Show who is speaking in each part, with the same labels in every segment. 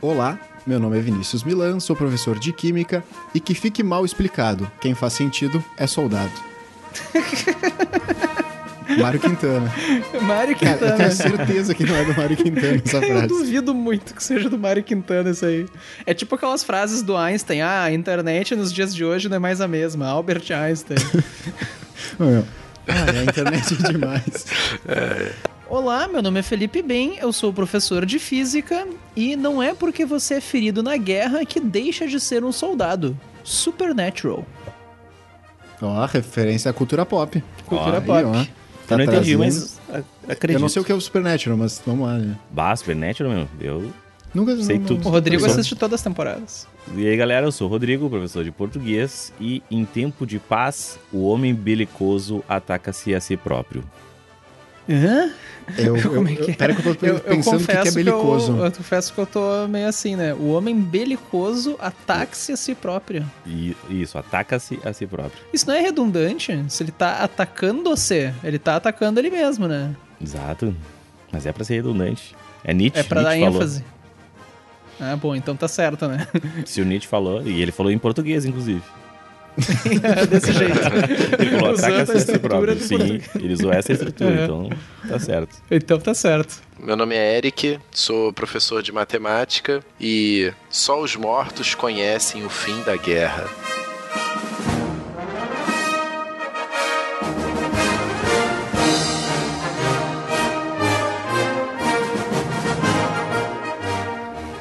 Speaker 1: Olá, meu nome é Vinícius Milan, sou professor de Química e que fique mal explicado, quem faz sentido é soldado. Mário Quintana.
Speaker 2: Mário Quintana.
Speaker 1: Cara, eu tenho certeza que não é do Mário Quintana essa frase.
Speaker 2: Eu duvido muito que seja do Mário Quintana isso aí. É tipo aquelas frases do Einstein. Ah, a internet nos dias de hoje não é mais a mesma. Albert Einstein.
Speaker 1: Meu, ah, a internet é demais.
Speaker 2: Olá, meu nome é Felipe Bem, eu sou professor de física e não é porque você é ferido na guerra que deixa de ser um soldado. Supernatural.
Speaker 1: Ó, referência à cultura pop.
Speaker 2: Cultura
Speaker 1: Aí,
Speaker 2: pop.
Speaker 1: ó. Tá
Speaker 3: eu não entendi,
Speaker 1: trazendo-
Speaker 3: mas acredito.
Speaker 1: Eu não sei o que é o Supernatural, mas vamos lá, né?
Speaker 3: Bah, Supernatural, meu. Eu...
Speaker 1: Nunca
Speaker 3: Sei
Speaker 1: não-
Speaker 3: tudo.
Speaker 2: O Rodrigo
Speaker 3: sou-
Speaker 2: assiste todas as temporadas.
Speaker 3: E aí, galera, eu sou o Rodrigo, professor de português, e em tempo de paz, o homem belicoso ataca-se a si próprio.
Speaker 2: Hã?
Speaker 1: Eu, eu,
Speaker 2: Como é que é?
Speaker 1: eu, pera que eu tô pensando o que que é
Speaker 2: confesso que
Speaker 1: belicoso.
Speaker 2: eu, eu confesso que eu tô meio assim, né? O homem belicoso ataca-se a si próprio.
Speaker 3: Isso, ataca-se a si próprio.
Speaker 2: Isso não é redundante? Se ele tá atacando você, ele tá atacando ele mesmo, né?
Speaker 3: Exato. Mas é pra ser redundante. É Nietzsche.
Speaker 2: É pra dar
Speaker 3: Nietzsche falou.
Speaker 2: ênfase. Ah, bom, então tá certo, né?
Speaker 3: Se o Nietzsche falou, e ele falou em português, inclusive.
Speaker 2: Desse jeito.
Speaker 3: Ele falou,
Speaker 2: Usando
Speaker 3: ataca-se
Speaker 2: a
Speaker 3: a si
Speaker 2: estrutura
Speaker 3: Sim,
Speaker 2: português.
Speaker 3: ele usou essa estrutura,
Speaker 2: Uhum.
Speaker 3: então tá certo.
Speaker 2: Então tá certo.
Speaker 4: Meu nome é Eric, sou professor de matemática e só os mortos conhecem o fim da guerra.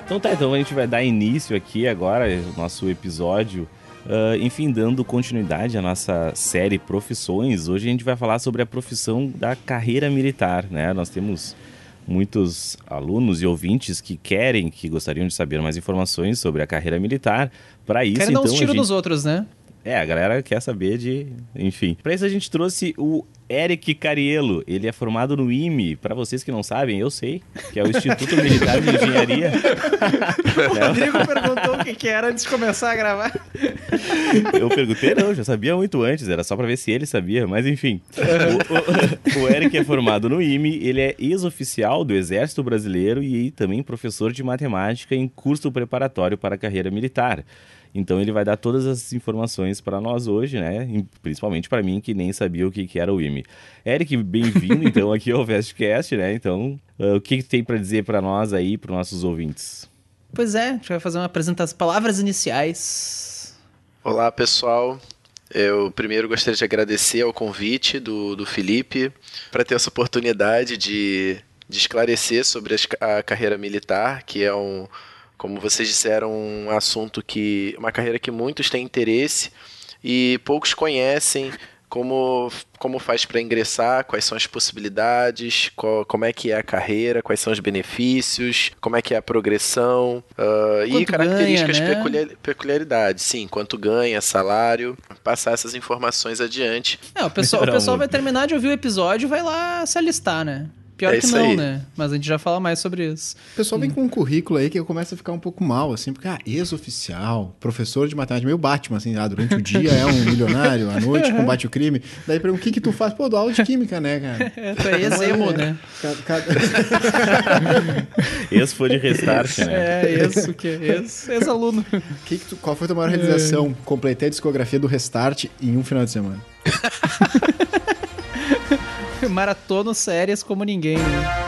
Speaker 3: Então tá, então a gente vai dar início aqui agora, ao nosso episódio. Ah, enfim, dando continuidade à nossa série Profissões. Hoje a gente vai falar sobre a profissão da carreira militar, né? Nós temos muitos alunos e ouvintes que querem, que gostariam de saber mais informações sobre a carreira militar. Para isso,
Speaker 2: Querem dar
Speaker 3: então,
Speaker 2: uns
Speaker 3: a
Speaker 2: tiros
Speaker 3: gente...
Speaker 2: nos outros, né?
Speaker 3: É, a galera quer saber de. Enfim. Pra isso a gente trouxe o Eric Cariello. Ele é formado no IME. Pra vocês que não sabem, eu sei, que é o Instituto Militar de Engenharia.
Speaker 2: O Rodrigo perguntou o que, que era antes de começar a gravar.
Speaker 3: Eu perguntei, não, já sabia muito antes, era só pra ver se ele sabia, mas enfim. O, o- o Eric é formado no IME, ele é ex-oficial do Exército Brasileiro e também professor de matemática em curso preparatório para a carreira militar. Então ele vai dar todas as informações para nós hoje, né? Principalmente para mim que nem sabia o que, que era o IME. Eric, bem-vindo então aqui ao Vestcast, né? Então, ah, o que, que tem para dizer para nós aí, para nossos ouvintes?
Speaker 2: Pois é, a gente vai fazer uma apresentação, palavras iniciais.
Speaker 4: Olá pessoal, eu primeiro gostaria de agradecer ao convite do, do Felipe para ter essa oportunidade de, de esclarecer sobre a carreira militar, que é um, como vocês disseram, um assunto que. uma carreira que muitos têm interesse e poucos conhecem. Como, como faz para ingressar, quais são as possibilidades, qual- como é que é a carreira, quais são os benefícios, como é que é a progressão ah, e características
Speaker 2: ganha, né?
Speaker 4: peculiares peculiaridades, sim, quanto ganha, salário, passar essas informações adiante.
Speaker 2: É, o pessoal, o pessoal vai terminar de ouvir o episódio e vai lá se alistar, né? Pior
Speaker 4: É
Speaker 2: que
Speaker 4: isso
Speaker 2: não,
Speaker 4: aí.
Speaker 2: né? Mas a gente já fala mais sobre isso.
Speaker 1: O pessoal vem com um currículo aí que eu começo a ficar um pouco mal, assim, porque, ah, ex-oficial, professor de matemática, meio Batman, assim, ah, durante o dia é um milionário, à noite combate o crime. Daí pergunta, o que que tu faz? Pô, dou aula de química, né, cara?
Speaker 2: É, tu é ex-emo, né?
Speaker 3: Esse foi de restart, né?
Speaker 2: É, ex, o quê? Ex- Ex-aluno.
Speaker 1: Que que tu- qual foi a tua maior realização? Completei a discografia do Restart em um final de semana.
Speaker 2: Maratono séries como ninguém, né?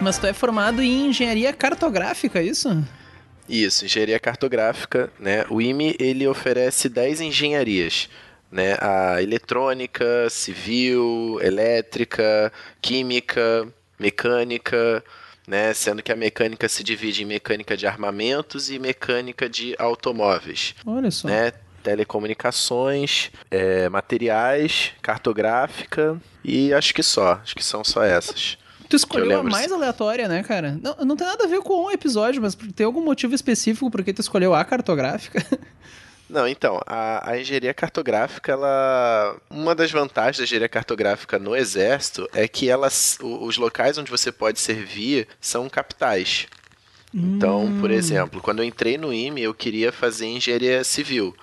Speaker 2: Mas tu é formado em engenharia cartográfica, é isso?
Speaker 4: Isso, engenharia cartográfica, né? O IME ele oferece 10 engenharias, né? A eletrônica, civil, elétrica, química, mecânica, né? Sendo que a mecânica se divide em mecânica de armamentos e mecânica de automóveis,
Speaker 2: Olha só.
Speaker 4: né? Telecomunicações, é, materiais, cartográfica e acho que só, acho que são só essas.
Speaker 2: Tu escolheu a mais aleatória, né, cara? Não, não tem nada a ver com um episódio, mas tem algum motivo específico por que tu escolheu a cartográfica?
Speaker 4: Não, então, a, a engenharia cartográfica, ela. Uma das vantagens da engenharia cartográfica no Exército é que elas, os locais onde você pode servir são capitais. Então, por exemplo, quando eu entrei no IME, eu queria fazer engenharia civil.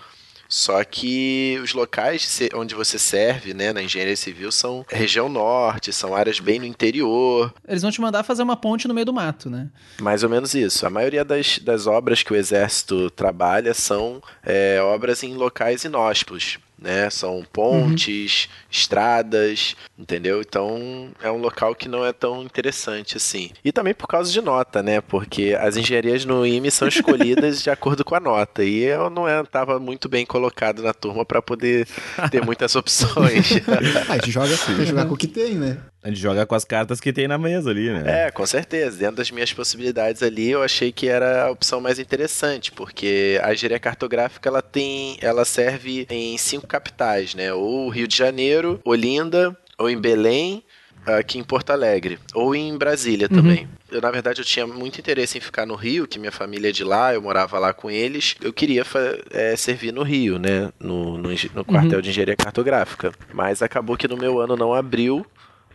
Speaker 4: Só que os locais onde você serve, né, na engenharia civil são região norte, são áreas bem no interior.
Speaker 2: Eles vão te mandar fazer uma ponte no meio do mato, né?
Speaker 4: Mais ou menos isso. A maioria das, das obras que o exército trabalha são é, obras em locais inóspitos né? São pontes, uhum. estradas, entendeu? Então é um local que não é tão interessante assim. E também por causa de nota, né? Porque as engenharias no IME são escolhidas de acordo com a nota. E eu não estava muito bem colocado na turma para poder ter muitas opções.
Speaker 1: a gente joga, tem jogar com o que tem, né?
Speaker 3: A gente joga com as cartas que tem na mesa ali, né?
Speaker 4: É, com certeza. Dentro das minhas possibilidades ali, eu achei que era a opção mais interessante, porque a engenharia cartográfica ela tem, ela serve em cinco capitais, né? Ou Rio de Janeiro, Olinda, ou em Belém, aqui em Porto Alegre, ou em Brasília uhum. também. Eu, na verdade, eu tinha muito interesse em ficar no Rio, que minha família é de lá, eu morava lá com eles. Eu queria é, servir no Rio, né? No, no, no quartel uhum. de engenharia cartográfica. Mas acabou que no meu ano não abriu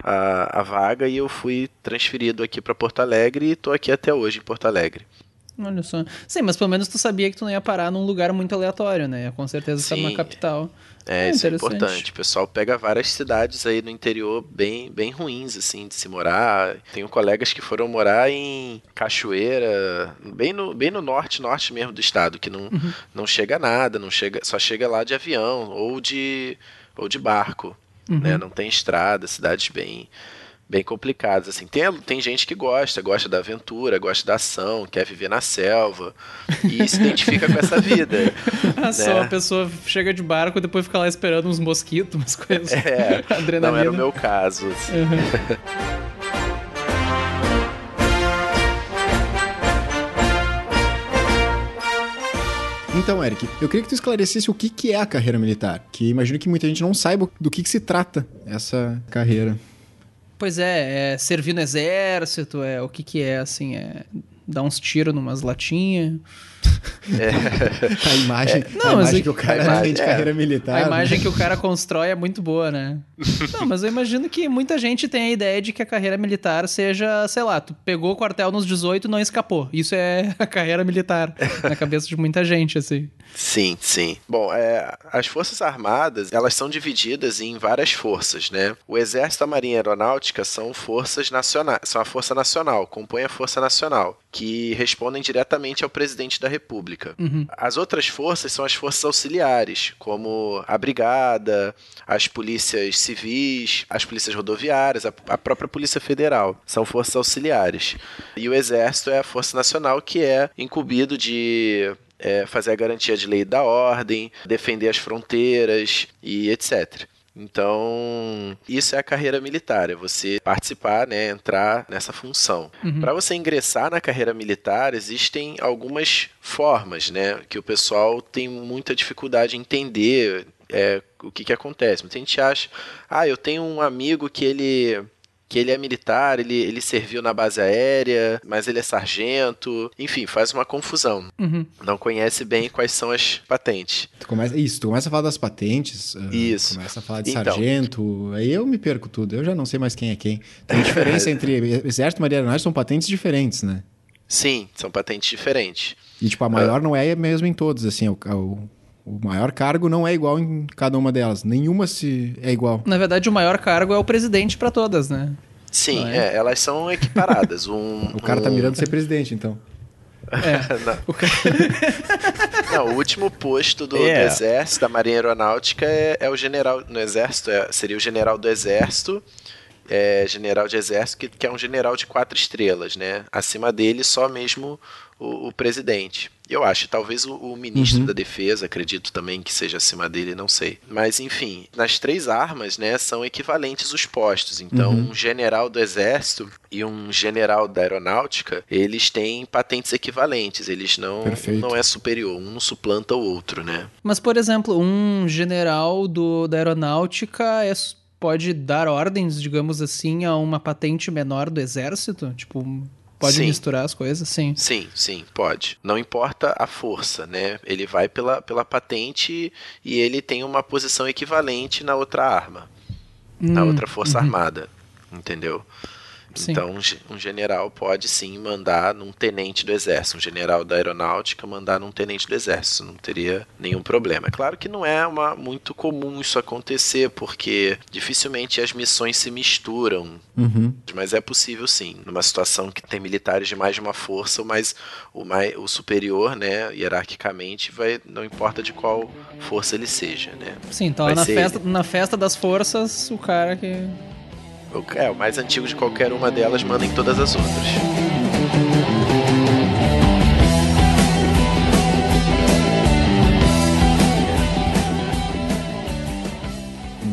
Speaker 4: a, a vaga e eu fui transferido aqui para Porto Alegre e estou aqui até hoje em Porto Alegre.
Speaker 2: Olha só. Sim, mas pelo menos tu sabia que tu não ia parar num lugar muito aleatório, né? Com certeza está numa capital.
Speaker 4: É, é isso é importante. O pessoal pega várias cidades aí no interior bem, bem ruins, assim, de se morar. Tenho colegas que foram morar em Cachoeira, bem no, bem no norte, norte mesmo do estado, que não, uhum. não chega nada, não chega, só chega lá de avião ou de, ou de barco uhum. né? Não tem estrada, cidades bem bem complicadas assim. Tem, tem gente que gosta, gosta da aventura, gosta da ação, quer viver na selva e se identifica com essa vida.
Speaker 2: Ah, né? Só a pessoa chega de barco e depois fica lá esperando uns mosquitos, umas coisas.
Speaker 4: É, Adrenalina. não era o meu caso. Assim. Uhum.
Speaker 1: Então, Eric, eu queria que tu esclarecesse o que, que é a carreira militar, que imagino que muita gente não saiba do que, que se trata essa carreira.
Speaker 2: Pois é, é servir no exército, é o que, que é, assim, é dar uns tiros numas latinhas.
Speaker 1: É. A imagem, é. Não, a imagem que o cara imagem, de carreira militar.
Speaker 2: A imagem né? que o cara constrói é muito boa, né? Não, mas eu imagino que muita gente tem a ideia de que a carreira militar seja, sei lá, tu pegou o quartel nos 18 e não escapou. Isso é a carreira militar na cabeça de muita gente, assim.
Speaker 4: Sim, sim. Bom, é, as Forças Armadas, elas são divididas em várias forças, né? O Exército, a Marinha Aeronáutica são forças nacionais, são a Força Nacional, compõem a Força Nacional, que respondem diretamente ao presidente da República. Uhum. As outras forças são as forças auxiliares, como a Brigada, as polícias civis, as polícias rodoviárias, a, a própria Polícia Federal. São forças auxiliares. E o Exército é a Força Nacional, que é incumbido de é, fazer a garantia de lei da ordem, defender as fronteiras e etc. Então, isso é a carreira militar, é você participar, né, entrar nessa função. Uhum. Para você ingressar na carreira militar, existem algumas formas, né, que o pessoal tem muita dificuldade em entender é, o que, que acontece. Muita gente acha, ah, eu tenho um amigo que ele que ele é militar, ele, ele serviu na base aérea, mas ele é sargento. Enfim, faz uma confusão. Uhum. Não conhece bem quais são as patentes.
Speaker 1: Tu começa, isso, tu começa a falar das patentes. Ah, isso. Começa a falar de então, sargento. Aí eu me perco tudo. Eu já não sei mais quem é quem. Tem diferença entre Exército e Marinha Aeronáutica, são patentes diferentes, né?
Speaker 4: Sim, são patentes diferentes.
Speaker 1: E, tipo, a maior uh, não é mesmo em todos, assim, o, o, o maior cargo não é igual em cada uma delas. Nenhuma se é igual.
Speaker 2: Na verdade, o maior cargo é o presidente para todas, né?
Speaker 4: Sim, é? É, elas são equiparadas. Um,
Speaker 1: o cara tá um... tá mirando ser presidente, então.
Speaker 4: É, não. O, cara... não, o último posto do, é. do, Exército, da Marinha Aeronáutica, é, é o general no Exército, é, seria o general do Exército, é, general de Exército, que, que é um general de quatro estrelas, né? Acima dele, só mesmo o, o presidente. Eu acho, talvez o, o ministro uhum. da Defesa, acredito também que seja acima dele, não sei. Mas, enfim, nas três armas, né, são equivalentes os postos. Então, uhum. um general do Exército e um general da Aeronáutica, eles têm patentes equivalentes. Eles não, não é superior, um não suplanta o outro, né?
Speaker 2: Mas, por exemplo, um general do, da Aeronáutica é pode dar ordens, digamos assim, a uma patente menor do exército? Tipo, Pode sim. misturar as coisas, sim.
Speaker 4: Sim, sim, pode. Não importa a força, né? Ele vai pela, pela patente e ele tem uma posição equivalente na outra arma, hum, na outra força uhum. armada, entendeu?
Speaker 2: Sim.
Speaker 4: Então, um ge- general pode sim mandar num tenente do exército, um general da aeronáutica mandar num tenente do exército, não teria nenhum problema. É claro que não é uma, muito comum isso acontecer, porque dificilmente as missões se misturam,
Speaker 1: Uhum.
Speaker 4: mas é possível sim. Numa situação que tem militares de mais de uma força, mas o, mais, o superior, né, hierarquicamente, vai, não importa de qual força ele seja, né.
Speaker 2: Sim, então na festa, na festa das forças, o cara que.
Speaker 4: É, o mais antigo de qualquer uma delas manda em todas as outras.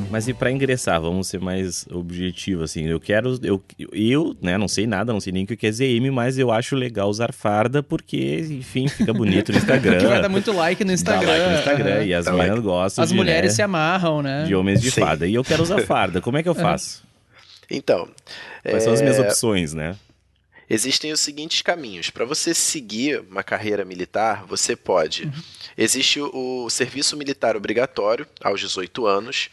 Speaker 3: Mas e pra ingressar, vamos ser mais objetivos, assim. Eu quero. Eu, eu, né, não sei nada, não sei nem o que quer dizer M, mas eu acho legal usar farda porque, enfim, fica bonito no Instagram.
Speaker 2: que vai dar muito like no
Speaker 3: Dá
Speaker 2: Instagram.
Speaker 3: like no Instagram. E as
Speaker 4: Dá
Speaker 3: meninas
Speaker 4: like.
Speaker 3: gostam
Speaker 2: As
Speaker 3: de,
Speaker 2: mulheres
Speaker 3: né,
Speaker 2: se amarram, né?
Speaker 3: de homens de
Speaker 4: Sim.
Speaker 3: farda. E eu quero usar farda. Como é que eu faço?
Speaker 4: Então,
Speaker 3: Quais são as minhas
Speaker 4: é,
Speaker 3: opções, né?
Speaker 4: Existem os seguintes caminhos. Para você seguir uma carreira militar, você pode. Existe o, serviço militar obrigatório aos 18 anos,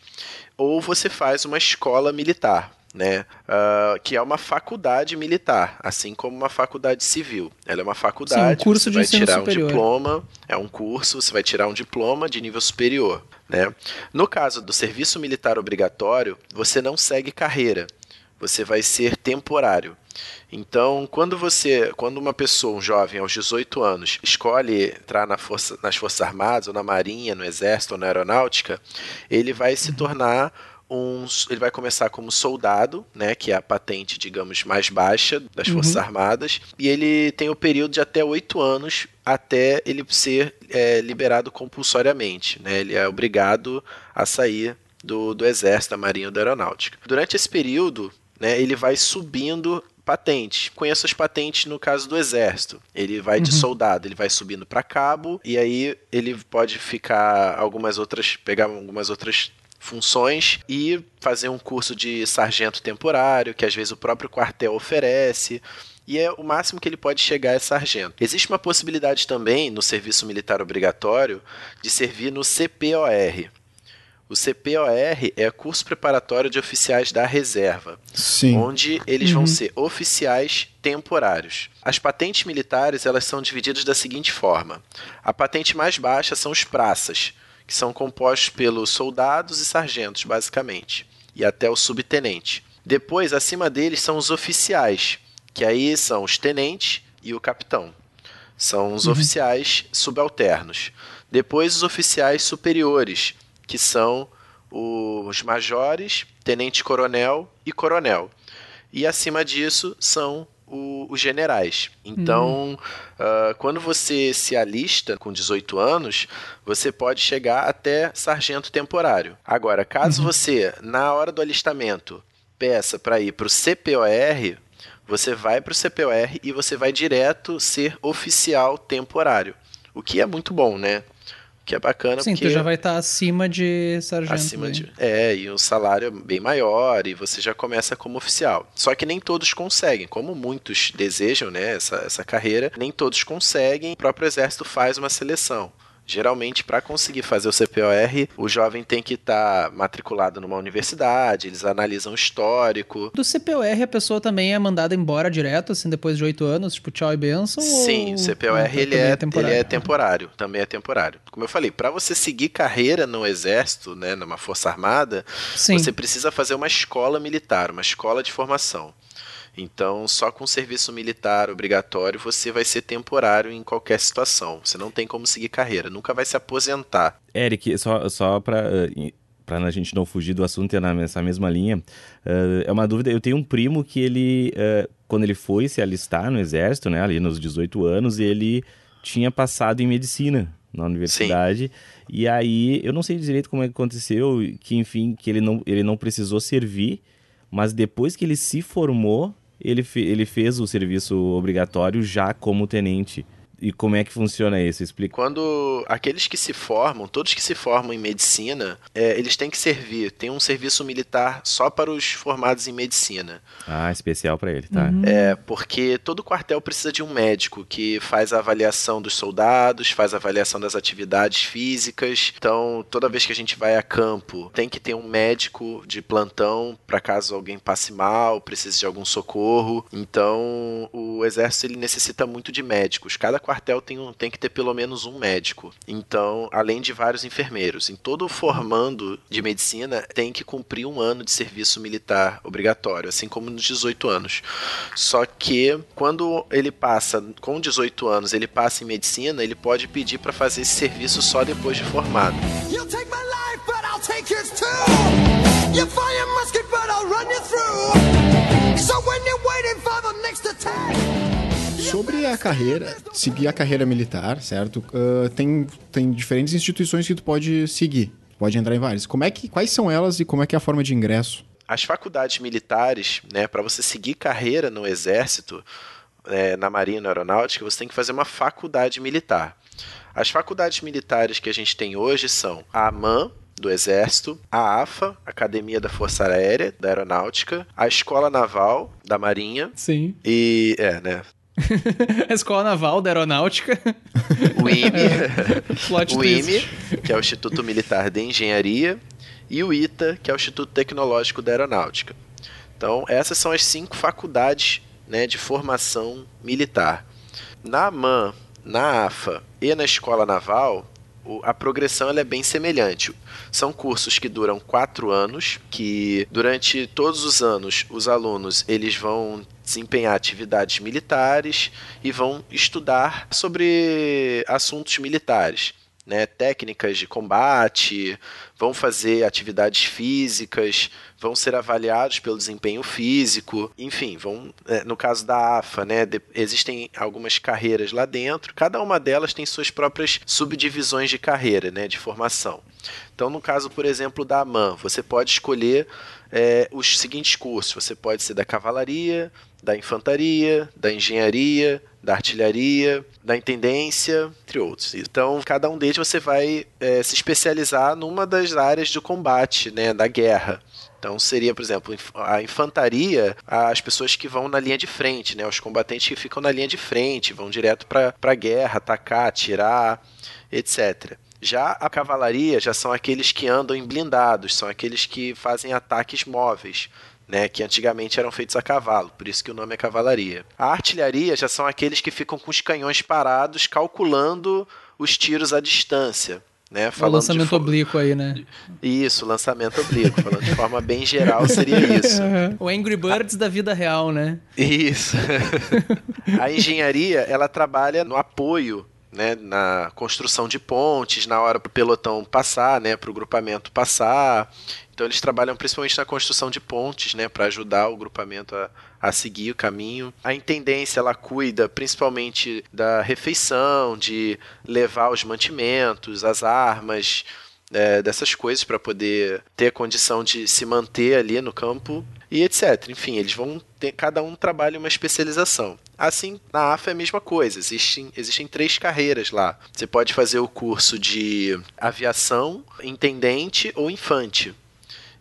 Speaker 4: ou você faz uma escola militar. Né, Ah, que é uma faculdade militar, assim como uma faculdade civil. Ela é uma faculdade,
Speaker 2: Sim, um curso
Speaker 4: você
Speaker 2: de
Speaker 4: vai
Speaker 2: ensino
Speaker 4: tirar
Speaker 2: superior.
Speaker 4: um diploma, é um curso, você vai tirar um diploma de nível superior. Né? No caso do serviço militar obrigatório, você não segue carreira, você vai ser temporário. Então, quando você, quando uma pessoa, um jovem aos 18 anos, escolhe entrar na força, nas Forças Armadas, ou na Marinha, no Exército, ou na Aeronáutica, ele vai se tornar um, ele vai começar como soldado, né, que é a patente, digamos, mais baixa das Forças Armadas, e ele tem o período de até oito anos até ele ser é, liberado compulsoriamente, né, ele é obrigado a sair do, do Exército, da Marinha ou da Aeronáutica. Durante esse período, né, ele vai subindo patentes. Conheço as patentes no caso do exército. Ele vai de soldado, ele vai subindo para cabo e aí ele pode ficar algumas outras, pegar algumas outras funções e fazer um curso de sargento temporário, que às vezes o próprio quartel oferece. E é o máximo que ele pode chegar é sargento. Existe uma possibilidade também no serviço militar obrigatório de servir no CPOR. O CPOR é curso preparatório de oficiais da reserva
Speaker 1: Sim.
Speaker 4: onde eles vão ser oficiais temporários. As patentes militares elas são divididas da seguinte forma: a patente mais baixa são os praças, que são compostos pelos soldados e sargentos, basicamente, e até o subtenente. Depois, acima deles são os oficiais, que aí são os tenentes e o capitão. São os oficiais subalternos. Depois, os oficiais superiores, que são os majores, tenente-coronel e coronel. E acima disso são o- os generais. Então, ah, quando você se alista com 18 anos, você pode chegar até sargento temporário. Agora, caso você, na hora do alistamento, peça para ir para o CPOR, você vai para o CPOR e você vai direto ser oficial temporário. O que é muito bom, né? Que é bacana
Speaker 2: Sim,
Speaker 4: porque
Speaker 2: tu já vai estar acima de sargento.
Speaker 4: acima de é e o salário é bem maior e você já começa como oficial. Só que nem todos conseguem como muitos desejam né essa, essa carreira nem todos conseguem. O próprio exército faz uma seleção Geralmente, para conseguir fazer o CPOR, o jovem tem que estar matriculado numa universidade, eles analisam o histórico.
Speaker 2: Do CPOR, a pessoa também é mandada embora direto, assim, depois de oito anos, tipo, tchau e benção?
Speaker 4: Sim,
Speaker 2: ou-
Speaker 4: o CPOR
Speaker 2: Ah,
Speaker 4: ele,
Speaker 2: também
Speaker 4: é,
Speaker 2: temporário?
Speaker 4: ele é temporário, também é temporário. Como eu falei, para você seguir carreira no exército, né, numa força armada,
Speaker 2: Sim.
Speaker 4: você precisa fazer uma escola militar, uma escola de formação. Então, só com serviço militar obrigatório você vai ser temporário em qualquer situação. Você não tem como seguir carreira, nunca vai se aposentar.
Speaker 3: Eric, só, só para para a gente não fugir do assunto e nessa mesma linha, eh, é uma dúvida. Eu tenho um primo que ele, eh, quando ele foi se alistar no exército, né, ali nos 18 anos, ele tinha passado em medicina na universidade. E aí, eu não sei direito como é que aconteceu, que enfim, que ele não, ele não precisou servir, mas depois que ele se formou, ele, fe- ele fez o serviço obrigatório já como tenente. E como é que funciona isso? Explica.
Speaker 4: Quando aqueles que se formam, todos que se formam em medicina, é, eles têm que servir. Tem um serviço militar só para os formados em medicina.
Speaker 3: Ah, especial para ele, tá?
Speaker 2: Uhum.
Speaker 4: É, porque todo quartel precisa de um médico que faz a avaliação dos soldados, faz a avaliação das atividades físicas. Então, toda vez que a gente vai a campo, tem que ter um médico de plantão para caso alguém passe mal, precise de algum socorro. Então, o exército ele necessita muito de médicos. Cada quartel tem, um, tem que ter pelo menos um médico. Então, além de vários enfermeiros. Em todo formando de medicina tem que cumprir um ano de serviço militar obrigatório, assim como nos 18 anos. Só que quando ele passa com 18 anos, ele passa em medicina, ele pode pedir para fazer esse serviço só depois de formado.
Speaker 5: You'll take my life, but I'll take yours too. You fire musket, but I'll run you through. So when you're waiting for the next attack.
Speaker 1: Sobre a carreira, seguir a carreira militar, certo? Uh, tem, tem diferentes instituições que tu pode seguir. Pode entrar em várias. Como é que, quais são elas e como é que é a forma de ingresso?
Speaker 4: As faculdades militares, né, para você seguir carreira no exército, é, na marinha, na aeronáutica, você tem que fazer uma faculdade militar. As faculdades militares que a gente tem hoje são a AMAN, do Exército, a AFA, Academia da Força Aérea, da Aeronáutica, a Escola Naval, da Marinha,
Speaker 2: Sim.
Speaker 4: e. É, né?
Speaker 2: A Escola Naval da Aeronáutica.
Speaker 4: O IME, o. IME, que é o Instituto Militar de Engenharia, e o ITA, que é o Instituto Tecnológico da Aeronáutica. Então, essas são as cinco faculdades né, de formação militar. Na AMAN, na AFA e na Escola Naval, a progressão é bem semelhante. São cursos que duram quatro anos, que durante todos os anos os alunos eles vão desempenhar atividades militares e vão estudar sobre assuntos militares. Né, técnicas de combate, vão fazer atividades físicas, vão ser avaliados pelo desempenho físico, enfim, vão, é, no caso da AFA, né, de- existem algumas carreiras lá dentro, cada uma delas tem suas próprias subdivisões de carreira, né, de formação. Então, no caso, por exemplo, da AMAN, você pode escolher é, os seguintes cursos: você pode ser da cavalaria, da infantaria, da engenharia, da artilharia, da intendência, entre outros. Então, cada um deles você vai é, se especializar numa das áreas do combate, né, da guerra. Então seria, por exemplo, a infantaria, as pessoas que vão na linha de frente, né? Os combatentes que ficam na linha de frente, vão direto para a guerra, atacar, atirar, etc. Já a cavalaria já são aqueles que andam em blindados, são aqueles que fazem ataques móveis. Né, que antigamente eram feitos a cavalo, por isso que o nome é cavalaria. A artilharia já são aqueles que ficam com os canhões parados, calculando os tiros à distância. Né,
Speaker 2: O
Speaker 4: falando de
Speaker 2: lançamento
Speaker 4: fo-
Speaker 2: oblíquo aí, né?
Speaker 4: isso, lançamento oblíquo. Falando de forma bem geral, seria isso.
Speaker 2: O Angry Birds da vida real, né?
Speaker 4: Isso. A engenharia, ela trabalha no apoio, né, na construção de pontes, na hora para o pelotão passar, né, para o grupamento passar. Então eles trabalham principalmente na construção de pontes, né, para ajudar o grupamento a, a seguir o caminho. A intendência ela cuida principalmente da refeição, de levar os mantimentos, as armas, é, dessas coisas para poder ter condição de se manter ali no campo e etc. Enfim, eles vão ter, cada um trabalha uma especialização. Assim, na AFA é a mesma coisa, existem, existem três carreiras lá. Você pode fazer o curso de aviação, intendente ou infante.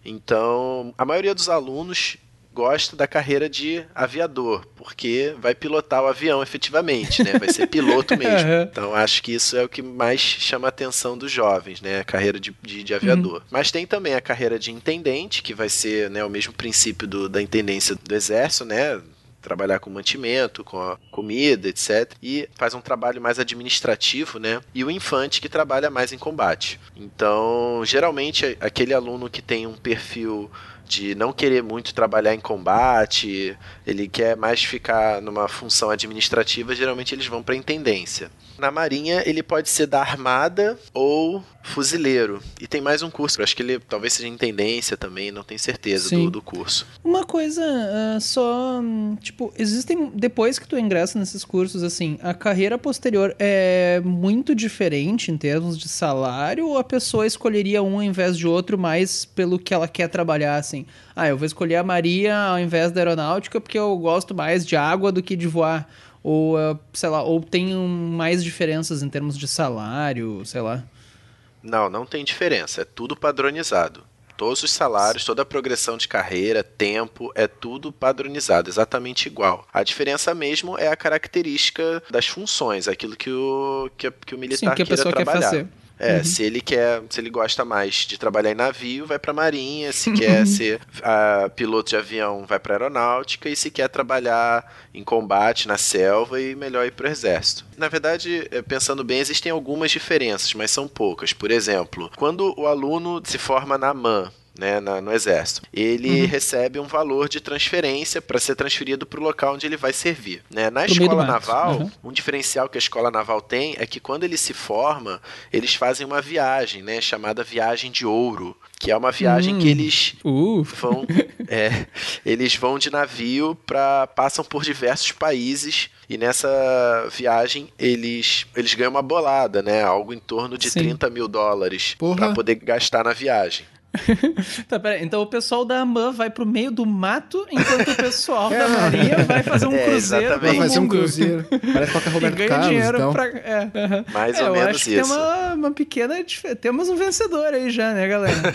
Speaker 4: Então, a maioria dos alunos gosta da carreira de aviador, porque vai pilotar o avião efetivamente, né? Vai ser piloto mesmo.
Speaker 2: Uhum.
Speaker 4: Então, acho que isso é o que mais chama a atenção dos jovens, né? A carreira de, de, de aviador. Mas tem também a carreira de intendente, que vai ser né, o mesmo princípio do- da intendência do exército, né? trabalhar com mantimento, com a comida, etc. E faz um trabalho mais administrativo, né? E o infante que trabalha mais em combate. Então, geralmente, aquele aluno que tem um perfil de não querer muito trabalhar em combate, ele quer mais ficar numa função administrativa, geralmente eles vão para intendência. Na Marinha, ele pode ser da Armada ou fuzileiro. E tem mais um curso, eu acho que ele talvez seja intendência também, não tenho certeza do, do curso.
Speaker 2: Uma coisa ah, só, tipo, existem depois que tu ingressa nesses cursos assim, a carreira posterior é muito diferente em termos de salário ou a pessoa escolheria um ao invés de outro mais pelo que ela quer trabalhar assim? Ah, eu vou escolher a Maria ao invés da aeronáutica porque eu gosto mais de água do que de voar. Ou, uh, sei lá, ou tem mais diferenças em termos de salário, sei lá?
Speaker 4: Não, não tem diferença. É tudo padronizado. Todos os salários, toda a progressão de carreira, tempo, é tudo padronizado, exatamente igual. A diferença mesmo é a característica das funções, aquilo que o, que, que o militar
Speaker 2: Sim, que a pessoa
Speaker 4: trabalhar.
Speaker 2: quer fazer.
Speaker 4: É, se ele quer, se ele gosta mais de trabalhar em navio, vai para marinha, se quer ser piloto de avião, vai para aeronáutica e se quer trabalhar em combate na selva e melhor ir para o exército. Na verdade, eh, pensando bem, existem algumas diferenças, mas são poucas. Por exemplo, quando o aluno se forma na MAN, né, na- no exército. Ele recebe um valor de transferência para ser transferido para o local onde ele vai servir. Né? Na
Speaker 2: Pro
Speaker 4: escola naval,
Speaker 2: Uhum.
Speaker 4: um diferencial que a escola naval tem é que quando ele se forma, eles fazem uma viagem, né, chamada viagem de ouro, que é uma viagem
Speaker 2: Hum.
Speaker 4: que eles
Speaker 2: Uh,
Speaker 4: vão é, eles vão de navio para passam por diversos países e nessa viagem eles eles ganham uma bolada né algo em torno de
Speaker 2: Sim.
Speaker 4: 30 mil dólares para poder gastar na viagem
Speaker 2: tá, peraí. Então o pessoal da AMAN vai pro meio do mato, enquanto o pessoal da Marinha vai fazer um
Speaker 4: É,
Speaker 2: cruzeiro.
Speaker 1: Vai fazer um cruzeiro. Parece toca
Speaker 2: E
Speaker 1: Roberto
Speaker 2: ganha
Speaker 1: Carlos,
Speaker 2: dinheiro
Speaker 1: então.
Speaker 2: pra. É.
Speaker 4: Mais
Speaker 2: É,
Speaker 4: ou
Speaker 2: eu
Speaker 4: menos
Speaker 2: acho que tem
Speaker 4: isso.
Speaker 2: uma, uma pequena. dif- Temos um vencedor aí já, né, galera?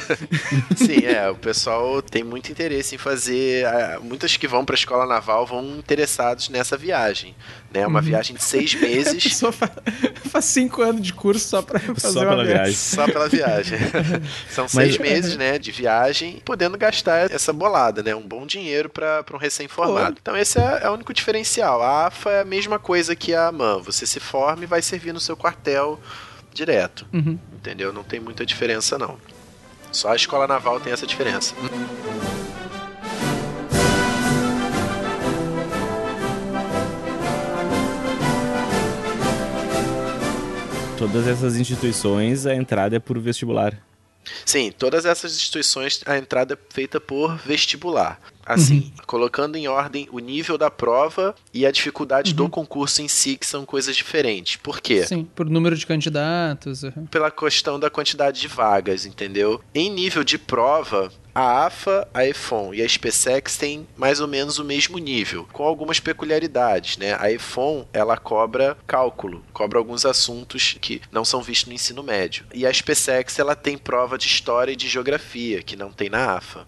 Speaker 4: Sim, é, o pessoal tem muito interesse em fazer. Muitos que vão para a escola naval vão interessados nessa viagem. Né?
Speaker 2: Uhum.
Speaker 4: Uma viagem de seis meses
Speaker 2: pessoa fa- faz cinco anos de curso só pra fazer
Speaker 3: Só
Speaker 2: uma
Speaker 3: pela
Speaker 2: viagem.
Speaker 3: viagem.
Speaker 4: só pela viagem. São seis meses né, de viagem, podendo gastar essa bolada, né? Um bom dinheiro para um recém-formado. Então, esse é, é o único diferencial. A AFA é a mesma coisa que a AMAN. Você se forma e vai servir no seu quartel direto.
Speaker 2: Uhum.
Speaker 4: Entendeu? Não tem muita diferença, não. Só a escola naval tem essa diferença.
Speaker 3: Todas essas instituições, a entrada é por vestibular.
Speaker 4: Sim, todas essas instituições, a entrada é feita por vestibular. Assim, colocando em ordem o nível da prova e a dificuldade do concurso em si, que são coisas diferentes. Por quê?
Speaker 2: Sim, por número de candidatos. uhum.
Speaker 4: Pela questão da quantidade de vagas, entendeu? Em nível de prova, a AFA, a EFON e a SpaceX têm mais ou menos o mesmo nível, com algumas peculiaridades, né? A EFON, ela cobra cálculo, cobra alguns assuntos que não são vistos no ensino médio. E a SpaceX, ela tem prova de história e de geografia, que não tem na AFA.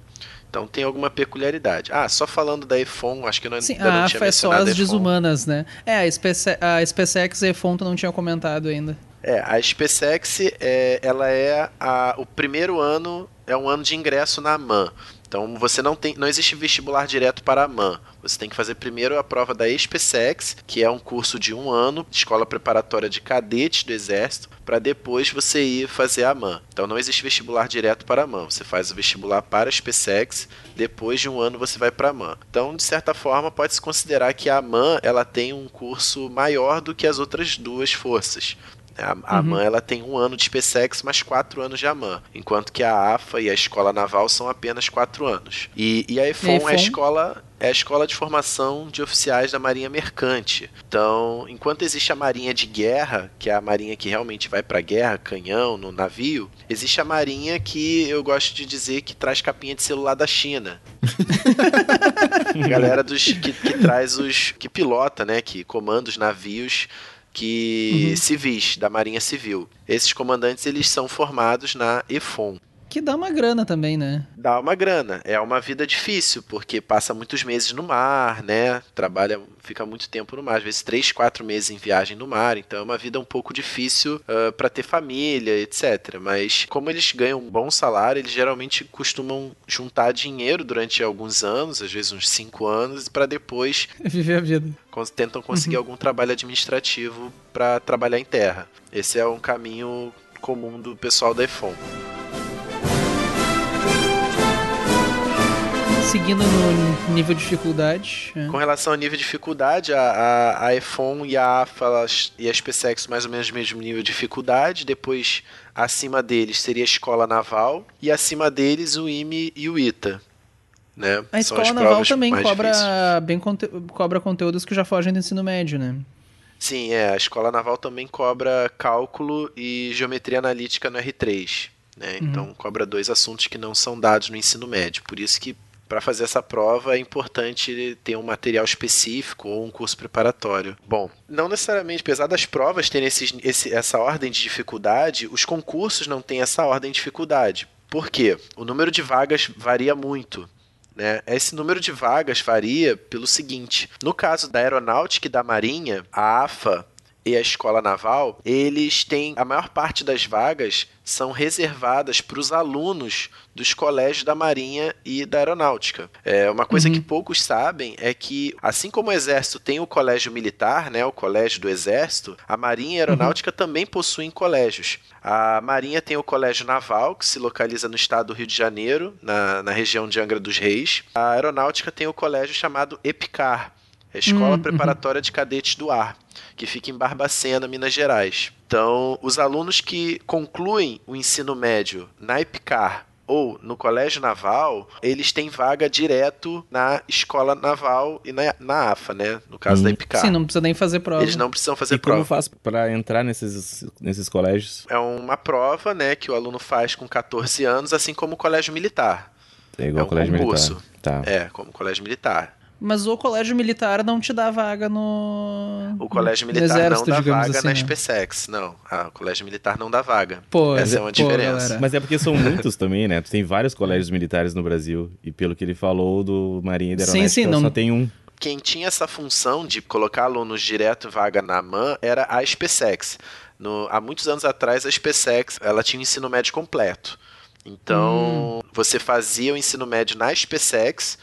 Speaker 4: Então tem alguma peculiaridade. Ah, só falando da EFON, acho que não,
Speaker 2: Sim,
Speaker 4: ainda não
Speaker 2: a
Speaker 4: tinha
Speaker 2: AFA é só as
Speaker 4: EFON.
Speaker 2: desumanas, né? É, a, Space, a SpaceX e a Fonto não tinha comentado ainda.
Speaker 4: É, a SpaceX, é, ela é a, o primeiro ano, é um ano de ingresso na AMAN. Então você não tem, não existe vestibular direto para a AMAN. Você tem que fazer primeiro a prova da SpaceX, que é um curso de um ano, escola preparatória de cadetes do Exército, para depois você ir fazer a AMAN. Então não existe vestibular direto para a AMAN. Você faz o vestibular para a SpaceX, depois de um ano você vai para a AMAN. Então, de certa forma, pode-se considerar que a AMAN ela tem um curso maior do que as outras duas forças. A, a AMAN ela tem um ano de SpaceX mais quatro anos de AMAN, enquanto que a AFA e a Escola Naval são apenas quatro anos. E, e a EFON, é a escola é a escola de formação de oficiais da Marinha Mercante. Então, enquanto existe a Marinha de Guerra, que é a Marinha que realmente vai pra guerra, canhão, no navio, existe a Marinha que eu gosto de dizer que traz capinha de celular da China. Galera dos que, que traz os que pilota, né, que comanda os navios que civis da Marinha Civil. Esses comandantes eles são formados na EFON.
Speaker 2: Que dá uma grana também, né?
Speaker 4: Dá uma grana. É uma vida difícil, porque passa muitos meses no mar, né? Trabalha, fica muito tempo no mar, às vezes três, quatro meses em viagem no mar. Então é uma vida um pouco difícil para ter família, etc. Mas como eles ganham um bom salário, eles geralmente costumam juntar dinheiro durante alguns anos, às vezes uns cinco anos, para depois
Speaker 2: Viver a vida.
Speaker 4: tentam conseguir algum trabalho administrativo para trabalhar em terra. Esse é um caminho comum do pessoal da EFON.
Speaker 2: Seguindo no nível de dificuldade. é.
Speaker 4: Com relação ao nível de dificuldade, a, a, a EFON e a AFA elas- e a SpaceX mais ou menos o mesmo nível de dificuldade. Depois, acima deles seria a Escola Naval e acima deles o IME e o ITA. Né?
Speaker 2: A
Speaker 4: São
Speaker 2: escola naval também cobra,
Speaker 4: difíceis.
Speaker 2: bem conte- cobra conteúdos que já fogem do ensino médio, né?
Speaker 4: Sim, é. A Escola Naval também cobra cálculo e geometria analítica no R3. Né?
Speaker 2: Uhum.
Speaker 4: Então, cobra dois assuntos que não são dados no ensino médio. Por isso que para fazer essa prova é importante ter um material específico ou um curso preparatório. Bom, não necessariamente, apesar das provas terem esses, esse, essa ordem de dificuldade, os concursos não têm essa ordem de dificuldade. Por quê? O número de vagas varia muito. Né? Esse número de vagas varia pelo seguinte: no caso da aeronáutica e da marinha, a AFA e a escola naval, eles têm a maior parte das vagas são reservadas para os alunos dos colégios da Marinha e da Aeronáutica. É uma coisa
Speaker 2: Uhum.
Speaker 4: que poucos sabem é que assim como o Exército tem o colégio militar, né, o colégio do Exército, a Marinha e a Aeronáutica também possuem colégios. A Marinha tem o Colégio Naval, que se localiza no estado do Rio de Janeiro, na, na região de Angra dos Reis. A Aeronáutica tem o colégio chamado EPICAR, a Escola
Speaker 2: Hum, uhum.
Speaker 4: Preparatória de Cadetes do Ar, que fica em Barbacena, Minas Gerais. Então, os alunos que concluem o ensino médio na EPICAR ou no Colégio Naval, eles têm vaga direto na Escola Naval e na, na AFA, né? No caso
Speaker 3: Hum.
Speaker 4: da EPICAR.
Speaker 2: Sim, não precisa nem fazer prova.
Speaker 4: Eles não precisam fazer
Speaker 3: E como
Speaker 4: prova.
Speaker 3: faz pra entrar nesses, nesses colégios?
Speaker 4: É uma prova, né, que o aluno faz com 14 anos, assim como o colégio militar.
Speaker 3: É igual
Speaker 4: É um
Speaker 3: ao colégio
Speaker 4: concurso.
Speaker 3: militar. Tá.
Speaker 4: É, como o colégio militar.
Speaker 2: Mas o colégio militar não te dá vaga no.
Speaker 4: O colégio
Speaker 2: no
Speaker 4: militar
Speaker 2: exército,
Speaker 4: não dá vaga
Speaker 2: assim,
Speaker 4: na
Speaker 2: né?
Speaker 4: SpaceX, não. Ah, o colégio militar não dá vaga.
Speaker 2: Pô,
Speaker 4: Essa é uma
Speaker 2: pô,
Speaker 4: diferença.
Speaker 2: galera.
Speaker 3: Mas é porque são muitos também, né? Tu tem vários colégios militares no Brasil. E pelo que ele falou do Marinha e da
Speaker 2: Sim,
Speaker 3: Aeronáutica,
Speaker 2: sim, não-
Speaker 3: só tem um.
Speaker 4: Quem tinha essa função de colocar alunos direto vaga na MAN era a SpaceX. No, há muitos anos atrás, a SpaceX ela tinha o ensino médio completo. Então, você fazia o ensino médio na SpaceX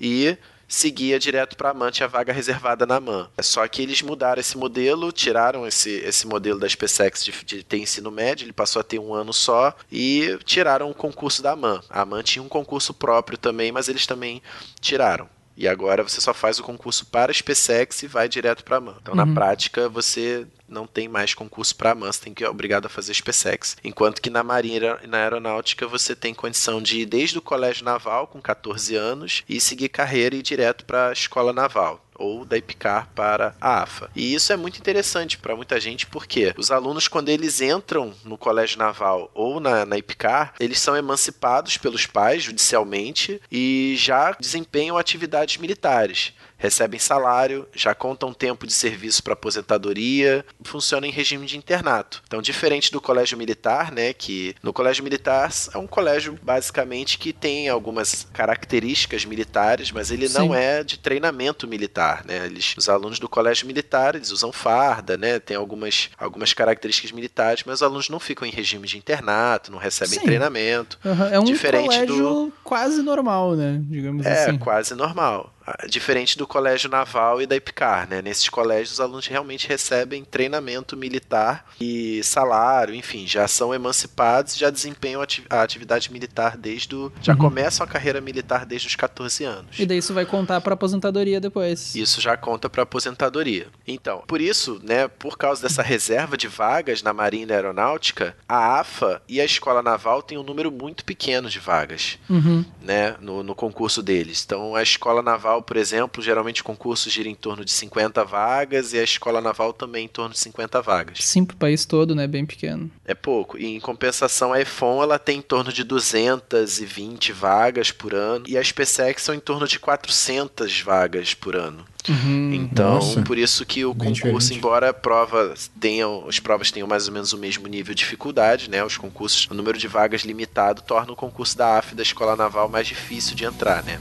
Speaker 4: e seguia direto para a MAN, tinha vaga reservada na MAN. Só que eles mudaram esse modelo, tiraram esse, esse modelo da SpaceX de, de ter ensino médio, ele passou a ter um ano só, e tiraram o concurso da MAN. A MAN tinha um concurso próprio também, mas eles também tiraram. E agora você só faz o concurso para a SpaceX e vai direto para a MAN. Então, na
Speaker 2: Uhum.
Speaker 4: prática, você não tem mais concurso para a MAN, você tem que é obrigado a fazer SpaceX. Enquanto que na Marinha e na Aeronáutica você tem condição de ir desde o Colégio Naval com 14 anos e seguir carreira e ir direto para a Escola Naval ou da IPCAR para a AFA. E isso é muito interessante para muita gente porque os alunos quando eles entram no Colégio Naval ou na, na IPCAR, eles são emancipados pelos pais judicialmente e já desempenham atividades militares recebem salário, já contam tempo de serviço para aposentadoria, funciona em regime de internato. Então, diferente do colégio militar, né, que no colégio militar é um colégio basicamente que tem algumas características militares, mas ele não
Speaker 2: Sim.
Speaker 4: é de treinamento militar, né? Eles, os alunos do colégio militar, eles usam farda, né? Tem algumas algumas características militares, mas os alunos não ficam em regime de internato, não recebem
Speaker 2: Sim.
Speaker 4: treinamento.
Speaker 2: Aham, É um
Speaker 4: Diferente
Speaker 2: colégio
Speaker 4: do-
Speaker 2: quase normal, né? Digamos
Speaker 4: É,
Speaker 2: assim.
Speaker 4: quase normal. Ah, Diferente do colégio naval e da IPCAR, né? Nesses colégios, os alunos realmente recebem treinamento militar e salário, enfim, já são emancipados, já desempenham a atividade militar desde o. já
Speaker 2: Uhum.
Speaker 4: começam a carreira militar desde os 14 anos.
Speaker 2: E daí isso vai contar pra aposentadoria depois.
Speaker 4: Isso já conta para aposentadoria. Então, por isso, né, por causa dessa reserva de vagas na Marinha e Aeronáutica, a AFA e a Escola Naval têm um número muito pequeno de vagas
Speaker 2: Uhum.
Speaker 4: né, no, no concurso deles. Então, a escola naval, por exemplo, geralmente o concurso gira em torno de 50 vagas e a escola naval também em torno de 50 vagas.
Speaker 2: Sim, pro país todo, né? Bem pequeno.
Speaker 4: É pouco. E em compensação, a EFON ela tem em torno de 220 vagas por ano e a SpaceX são em torno de 400 vagas por ano.
Speaker 2: Uhum.
Speaker 4: Então,
Speaker 1: Nossa.
Speaker 4: por isso que o
Speaker 1: Bem
Speaker 4: concurso,
Speaker 1: diferente.
Speaker 4: embora a prova tenham, as provas tenham mais ou menos o mesmo nível de dificuldade, né? Os concursos, o número de vagas limitado torna o concurso da AF da Escola Naval mais difícil de entrar, né?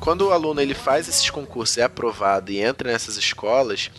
Speaker 4: Quando o aluno ele faz esses concursos, é aprovado e entra nessas escolas,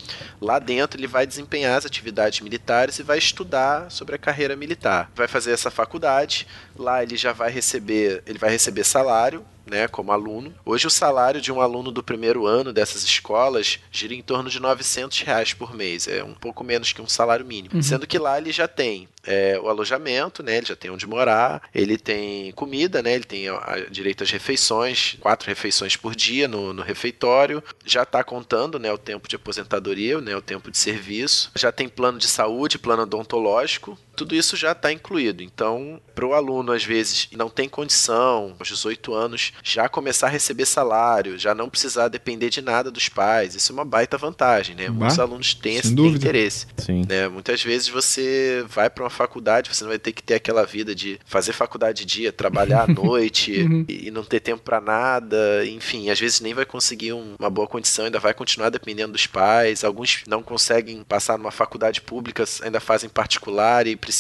Speaker 4: lá dentro ele vai desempenhar as atividades militares e vai estudar sobre a carreira militar. Vai fazer essa faculdade, lá ele já vai receber, ele vai receber salário, né, como aluno. Hoje o salário de um aluno do primeiro ano dessas escolas gira em torno de 900 reais por mês, é um pouco menos que um salário mínimo.
Speaker 2: Uhum.
Speaker 4: Sendo que lá ele já tem é, o alojamento, né, ele já tem onde morar, ele tem comida, né, ele tem a- a- direito às refeições, quatro refeições por dia no, no refeitório, já está contando né, o tempo de aposentadoria, né, o tempo de serviço, já tem plano de saúde, plano odontológico, tudo isso já está incluído. Então, para o aluno, às vezes, não tem condição, aos 18 anos, já começar a receber salário, já não precisar depender de nada dos pais, isso é uma baita vantagem, né?
Speaker 1: Bah,
Speaker 4: Muitos alunos têm esse têm interesse.
Speaker 3: Sim.
Speaker 4: né? Muitas vezes você vai para uma faculdade, você não vai ter que ter aquela vida de fazer faculdade de dia, trabalhar à noite e e não ter tempo para nada, enfim, às vezes nem vai conseguir um- uma boa condição, ainda vai continuar dependendo dos pais. Alguns não conseguem passar numa faculdade pública, ainda fazem particular e precisam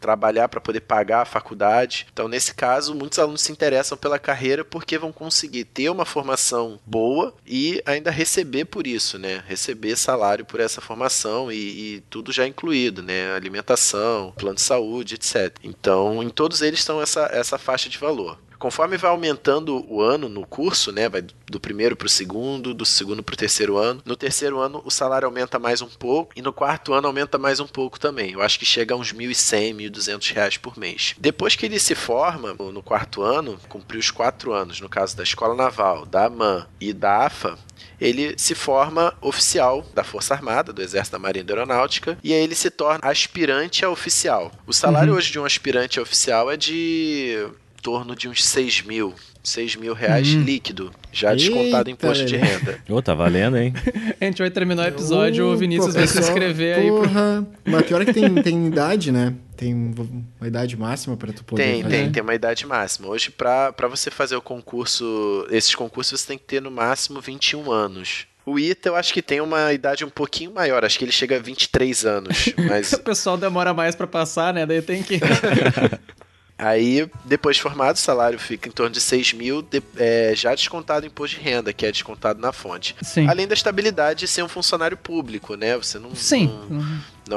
Speaker 4: trabalhar para poder pagar a faculdade. Então, nesse caso, muitos alunos se interessam pela carreira porque vão conseguir ter uma formação boa e ainda receber por isso, né? Receber salário por essa formação e, e tudo já incluído, né? Alimentação, plano de saúde, etc. Então, em todos eles estão essa, essa faixa de valor. Conforme vai aumentando o ano no curso, né, vai do primeiro para o segundo, do segundo para o terceiro ano. No terceiro ano o salário aumenta mais um pouco e no quarto ano aumenta mais um pouco também. Eu acho que chega a uns 1.100, 1.200 reais por mês. Depois que ele se forma no quarto ano, cumpriu os quatro anos, no caso da Escola Naval, da AMAN e da AFA, ele se forma oficial da Força Armada, do Exército da Marinha e da Aeronáutica, e aí ele se torna aspirante a oficial. O salário hoje de um aspirante a oficial é de torno de uns 6 mil. 6 mil reais líquido, já descontado
Speaker 1: Eita,
Speaker 4: imposto de renda.
Speaker 3: Ô, tá valendo, hein?
Speaker 2: A gente vai terminar o episódio, o Vinícius vai se inscrever aí. pro-
Speaker 1: Porra. Mas pior é que tem, tem idade, né? Tem uma idade máxima pra tu poder
Speaker 4: Tem,
Speaker 1: fazer.
Speaker 4: tem, tem uma idade máxima. Hoje, pra pra você fazer o concurso, esses concursos, você tem que ter no máximo 21 anos. O ITA eu acho que tem uma idade um pouquinho maior, acho que ele chega a 23 anos. Mas
Speaker 2: O pessoal demora mais pra passar, né? Daí tem que.
Speaker 4: aí, depois de formado, o salário fica em torno de 6 mil, de- é, já descontado imposto de renda, que é descontado na fonte.
Speaker 2: Sim.
Speaker 4: Além da estabilidade de ser um funcionário público, né? Você não,
Speaker 2: Sim.
Speaker 4: não,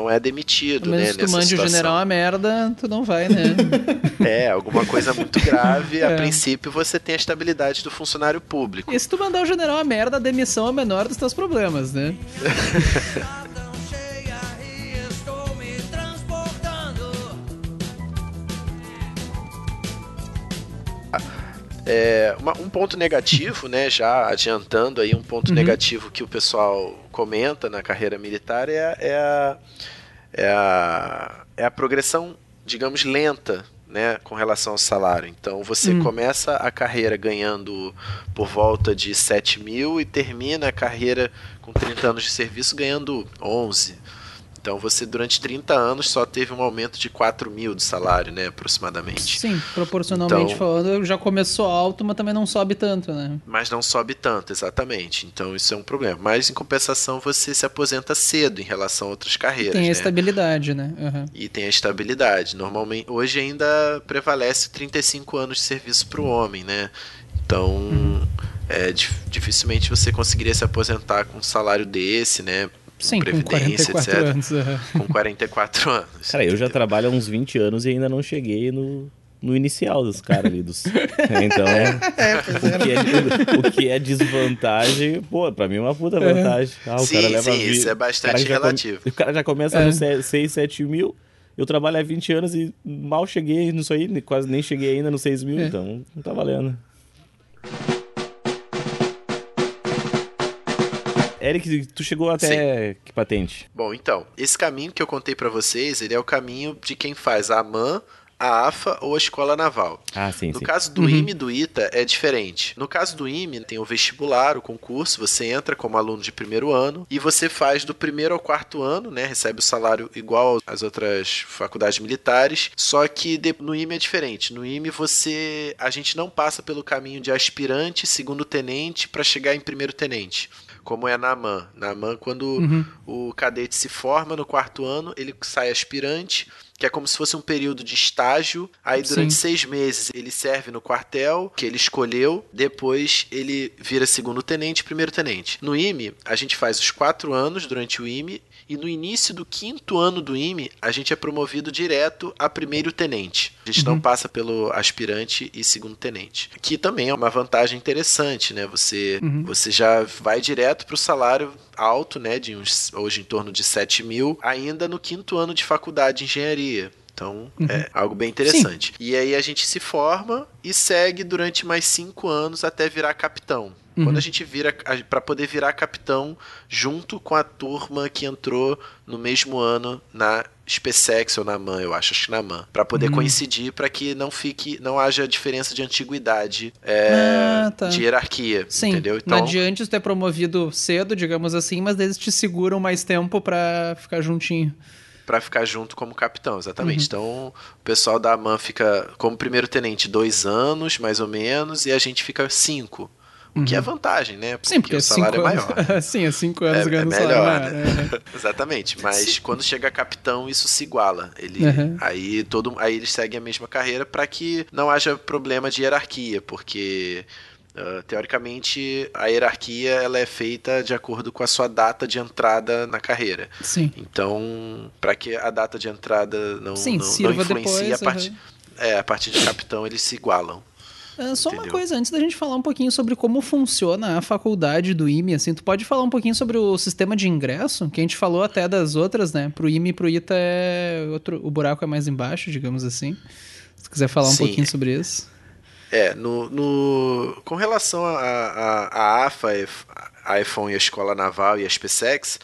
Speaker 4: não é demitido,
Speaker 2: Pelo
Speaker 4: né?
Speaker 2: se tu mande o
Speaker 4: situação.
Speaker 2: general a merda, tu não vai, né?
Speaker 4: É, alguma coisa muito grave, a
Speaker 2: É.
Speaker 4: princípio você tem a estabilidade do funcionário público.
Speaker 2: E se tu mandar o general a merda, a demissão é o menor dos teus problemas, né?
Speaker 4: É, uma- um ponto negativo, né, já adiantando aí um ponto negativo que o pessoal comenta na carreira militar é, a- é, a, é, a, é a progressão, digamos, lenta, né, com relação ao salário. Então você começa a carreira ganhando por volta de 7 mil e termina a carreira com 30 anos de serviço ganhando 11. Então você durante 30 anos só teve um aumento de 4 mil de salário, né, aproximadamente.
Speaker 2: Sim, proporcionalmente
Speaker 4: Então-
Speaker 2: falando, já começou alto, mas também não sobe tanto, né?
Speaker 4: Mas não sobe tanto, exatamente. Então isso é um problema. Mas em compensação você se aposenta cedo em relação a outras carreiras.
Speaker 2: Tem a
Speaker 4: né?
Speaker 2: estabilidade, né? Aham.
Speaker 4: E tem a estabilidade. Normalmente, hoje ainda prevalece 35 anos de serviço para o homem, né? Então,
Speaker 2: Uhum.
Speaker 4: é, dif- dificilmente você conseguiria se aposentar com um salário desse, né?
Speaker 2: Sim, com
Speaker 4: Previdência,
Speaker 2: 44
Speaker 4: etc.
Speaker 2: anos. aham.
Speaker 4: Com 44 anos.
Speaker 3: Cara, eu já trabalho há uns 20 anos e ainda não cheguei no, no inicial dos caras ali. Dos... Então, o, que é, o que é desvantagem, pô, pra mim é uma puta vantagem. Ah, o
Speaker 4: Sim,
Speaker 3: cara leva
Speaker 4: sim,
Speaker 3: vi-
Speaker 4: isso é
Speaker 3: o cara
Speaker 4: bastante
Speaker 3: já come-
Speaker 4: relativo.
Speaker 3: O cara já começa
Speaker 2: É.
Speaker 3: no 6, 7 mil. Eu trabalho há 20 anos e mal cheguei nisso aí, quase nem cheguei ainda no 6 mil,
Speaker 2: É.
Speaker 3: então não tá valendo. Eric, tu chegou até que patente?
Speaker 4: Bom, então, esse caminho que eu contei para vocês, ele é o caminho de quem faz a AMAN, a AFA ou a Escola Naval.
Speaker 3: Ah, sim,
Speaker 4: No
Speaker 3: sim.
Speaker 4: caso do IME e do ITA é diferente. No caso do IME, tem o vestibular, o concurso, você entra como aluno de primeiro ano e você faz do primeiro ao quarto ano, né? Recebe o salário igual às outras faculdades militares, só que de- no IME é diferente. No IME você a gente não passa pelo caminho de aspirante, segundo tenente para chegar em primeiro tenente. Como é na AMAN. Na AMAN, quando o cadete se forma no quarto ano, ele sai aspirante, que é como se fosse um período de estágio. Aí, durante
Speaker 2: Sim.
Speaker 4: seis meses, ele serve no quartel que ele escolheu. Depois, ele vira segundo tenente, primeiro tenente. No IME, a gente faz os quatro anos durante o IME. E no início do quinto ano do IME, a gente é promovido direto a primeiro tenente. A gente não passa pelo aspirante e segundo tenente. Que também é uma vantagem interessante, né? Você, você já vai direto para o salário alto, né? De uns, hoje em torno de 7 mil, ainda no quinto ano de faculdade de engenharia. Então, é algo bem interessante. E aí a gente se forma e segue durante mais cinco anos até virar capitão.
Speaker 2: Uhum.
Speaker 4: Quando a gente vira para poder virar capitão junto com a turma que entrou no mesmo ano na SpaceX ou na MAN, eu acho, acho que na MAN, para poder
Speaker 2: Uhum.
Speaker 4: coincidir para que não fique, não haja diferença de antiguidade, é,
Speaker 2: Ah, tá.
Speaker 4: de hierarquia,
Speaker 2: Sim,
Speaker 4: entendeu?
Speaker 2: não
Speaker 4: Então,
Speaker 2: adianta tu ter promovido cedo, digamos assim, mas eles te seguram mais tempo pra ficar juntinho.
Speaker 4: Pra ficar junto como capitão,
Speaker 2: Uhum.
Speaker 4: exatamente. Então, o pessoal da AMAN fica como primeiro tenente dois anos, mais ou menos, e a gente fica cinco. O que é vantagem, né?
Speaker 2: Uhum. Sim, porque
Speaker 4: o salário é maior.
Speaker 2: Sim, é cinco anos
Speaker 4: É- é
Speaker 2: ganhando salário
Speaker 4: melhor,
Speaker 2: maior.
Speaker 4: né?
Speaker 2: é.
Speaker 4: Exatamente, mas quando chega capitão isso se iguala. Ele,
Speaker 2: Uhum.
Speaker 4: aí todo, aí eles seguem a mesma carreira para que não haja problema de hierarquia, porque ah, teoricamente a hierarquia ela é feita de acordo com a sua data de entrada na carreira.
Speaker 2: Sim.
Speaker 4: Então, para que a data de entrada não,
Speaker 2: Sim,
Speaker 4: não, não influencie
Speaker 2: depois,
Speaker 4: a partir,
Speaker 2: uhum.
Speaker 4: é, a partir de capitão eles se igualam.
Speaker 2: Ah, só uma
Speaker 4: Entendeu?
Speaker 2: coisa, antes da gente falar um pouquinho sobre como funciona a faculdade do IME, assim, tu pode falar um pouquinho sobre o sistema de ingresso? Que a gente falou até das outras, né? Pro IME e pro ITA é outro, o buraco é mais embaixo, digamos assim. Se tu quiser falar um
Speaker 4: Sim.
Speaker 2: pouquinho sobre isso.
Speaker 4: É, no, no, com relação à a, a, AFA, a iPhone, a Escola Naval e a SpaceX,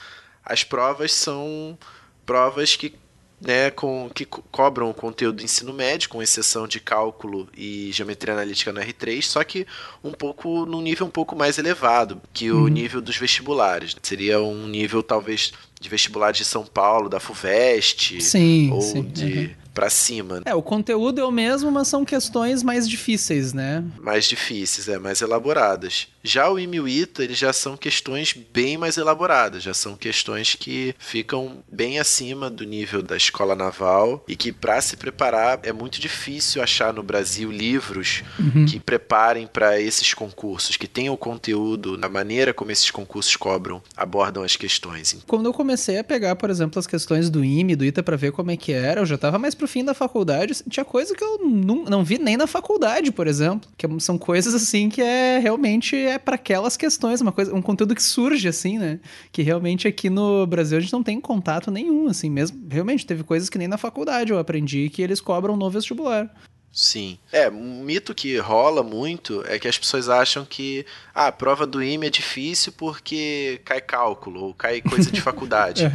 Speaker 4: as provas são provas que, né, com, que co- cobram o conteúdo do ensino médio, com exceção de cálculo e geometria analítica no R3, só que um pouco num nível um pouco mais elevado que o nível dos vestibulares. Seria um nível talvez de vestibular de São Paulo, da FUVEST,
Speaker 2: Sim,
Speaker 4: ou
Speaker 2: sim,
Speaker 4: de
Speaker 2: uhum.
Speaker 4: Para cima.
Speaker 2: É, o conteúdo é o mesmo, mas são questões mais difíceis, né?
Speaker 4: mais difíceis, é, mais elaboradas. Já o IME e o ITA, eles já são questões bem mais elaboradas, já são questões que ficam bem acima do nível da escola naval e que para se preparar é muito difícil achar no Brasil livros que preparem para esses concursos, que tenham o conteúdo na maneira como esses concursos cobram, abordam as questões.
Speaker 2: Quando eu comecei a pegar, por exemplo, as questões do IME, do ITA pra ver como é que era, eu já tava mais pro fim da faculdade, tinha coisa que eu não, não vi nem na faculdade, por exemplo, que são coisas assim que é realmente é para aquelas questões, uma coisa, um conteúdo que surge assim, né? Que realmente aqui no Brasil a gente não tem contato nenhum, assim, mesmo, realmente teve coisas que nem na faculdade eu aprendi que eles cobram no vestibular.
Speaker 4: Sim. É, um mito que rola muito é que as pessoas acham que ah, a prova do IME é difícil porque cai cálculo ou cai coisa de faculdade.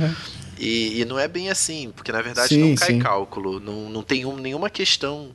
Speaker 4: E, e não é bem assim, porque na verdade
Speaker 1: Sim,
Speaker 4: não cai
Speaker 1: sim.
Speaker 4: cálculo, não, não tem um- nenhuma questão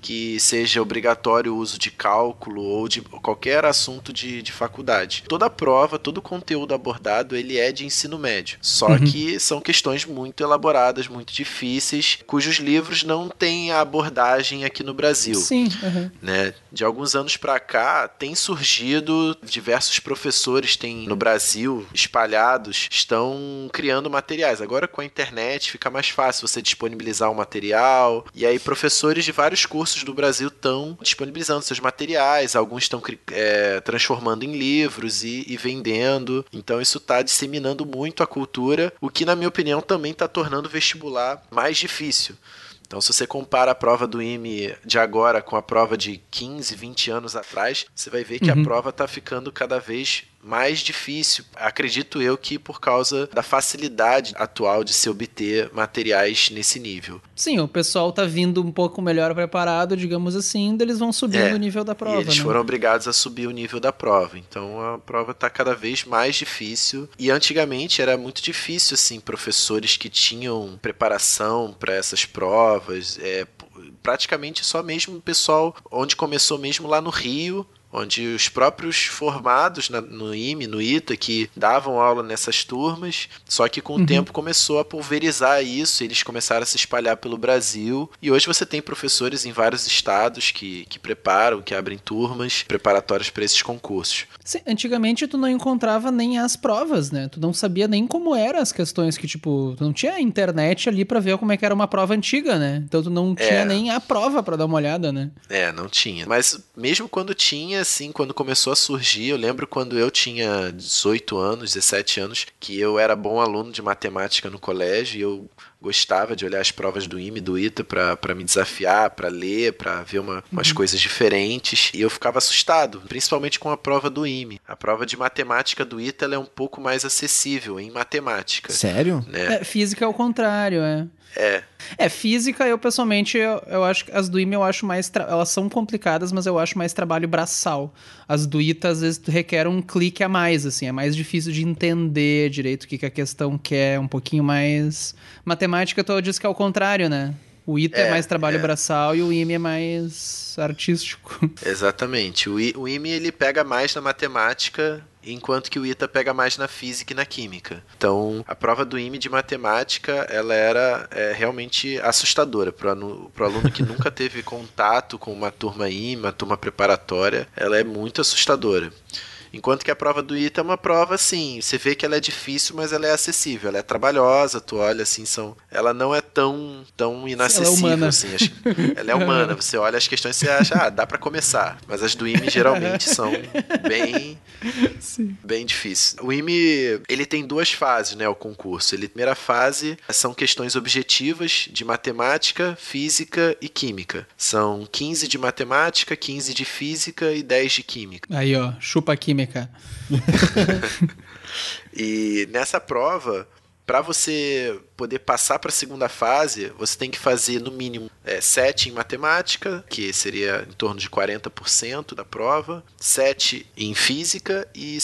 Speaker 4: que seja obrigatório o uso de cálculo ou de qualquer assunto de, de faculdade. Toda prova, todo conteúdo abordado, ele é de ensino médio. Só que são questões muito elaboradas, muito difíceis, cujos livros não têm a abordagem aqui no Brasil
Speaker 2: Sim, aham.
Speaker 4: né? De alguns anos pra cá tem surgido diversos professores têm no Brasil espalhados estão criando materiais. Agora com a internet fica mais fácil você disponibilizar o material e aí professores de vários cursos do Brasil estão disponibilizando seus materiais. Alguns estão é, transformando em livros e, e vendendo. Então isso está disseminando muito a cultura, o que na minha opinião também está tornando o vestibular mais difícil. Então, se você compara a prova do IME de agora com a prova de 15, 20 anos atrás, você vai ver que a prova está ficando cada vez mais difícil. Acredito eu que por causa da facilidade atual de se obter materiais nesse nível.
Speaker 2: Sim, o pessoal tá vindo um pouco melhor preparado, digamos assim, eles vão subindo
Speaker 4: É,
Speaker 2: o nível da prova,
Speaker 4: e eles
Speaker 2: né?
Speaker 4: foram obrigados a subir o nível da prova. Então a prova está cada vez mais difícil. E antigamente era muito difícil, assim, professores que tinham preparação para essas provas. É, praticamente só mesmo o pessoal onde começou mesmo lá no Rio. Onde os próprios formados na- no IME, no ITA, que davam aula nessas turmas, só que com o tempo começou a pulverizar isso, eles começaram a se espalhar pelo Brasil. E hoje você tem professores em vários estados que, que preparam, que abrem turmas preparatórias para esses concursos.
Speaker 2: Sim, antigamente tu não encontrava nem as provas, né? Tu não sabia nem como eram as questões que, tipo, tu não tinha internet ali pra ver como é que era uma prova antiga, né? Então tu não tinha
Speaker 4: É.
Speaker 2: nem a prova pra dar uma olhada, né?
Speaker 4: É, não tinha. Mas mesmo quando tinha, assim, quando começou a surgir, eu lembro quando eu tinha 18 anos, 17 anos, que eu era bom aluno de matemática no colégio e eu gostava de olhar as provas do IME, do ITA, para me desafiar, para ler, para ver uma, umas coisas diferentes. E eu ficava assustado, principalmente com a prova do IME. A prova de matemática do ITA ela é um pouco mais acessível em matemática.
Speaker 1: Sério?
Speaker 4: Né?
Speaker 2: É, física é o contrário, é.
Speaker 4: É,
Speaker 2: É, física, eu pessoalmente, eu, eu acho que as do IME eu acho mais. Elas são complicadas, mas eu acho mais trabalho braçal. As do ITA, às vezes, requer um clique a mais, assim. É mais difícil de entender direito o que, que a questão quer, um pouquinho mais. Matemática, tu diz que é o contrário, né? O ITA é,
Speaker 4: É,
Speaker 2: mais trabalho
Speaker 4: é.
Speaker 2: braçal e o IME é mais artístico.
Speaker 4: exatamente. O, I, o IME ele pega mais na matemática, enquanto que o ITA pega mais na física e na química. Então, a prova do IME de matemática, ela era é, realmente assustadora para o aluno que nunca teve contato com uma turma IME, uma turma preparatória, ela é muito assustadora. Enquanto que a prova do ITA é uma prova, assim, você vê que ela é difícil, mas ela é acessível. Ela é trabalhosa, tu olha, assim, são... Ela não é tão, tão inacessível,
Speaker 2: humana.
Speaker 4: assim. As- Ela é humana. Você olha as questões e você acha, ah, dá pra começar. Mas as do IME geralmente são bem, bem difíceis. O IME, ele tem duas fases, né, o concurso. Ele, a primeira fase são questões objetivas de matemática, física e química. São 15 de matemática, 15 de física e 10 de química.
Speaker 2: Aí, ó, chupa a química.
Speaker 4: E nessa prova, para você poder passar para a segunda fase, você tem que fazer no mínimo é, 7 em matemática, que seria em torno de 40% da prova, 7 em física e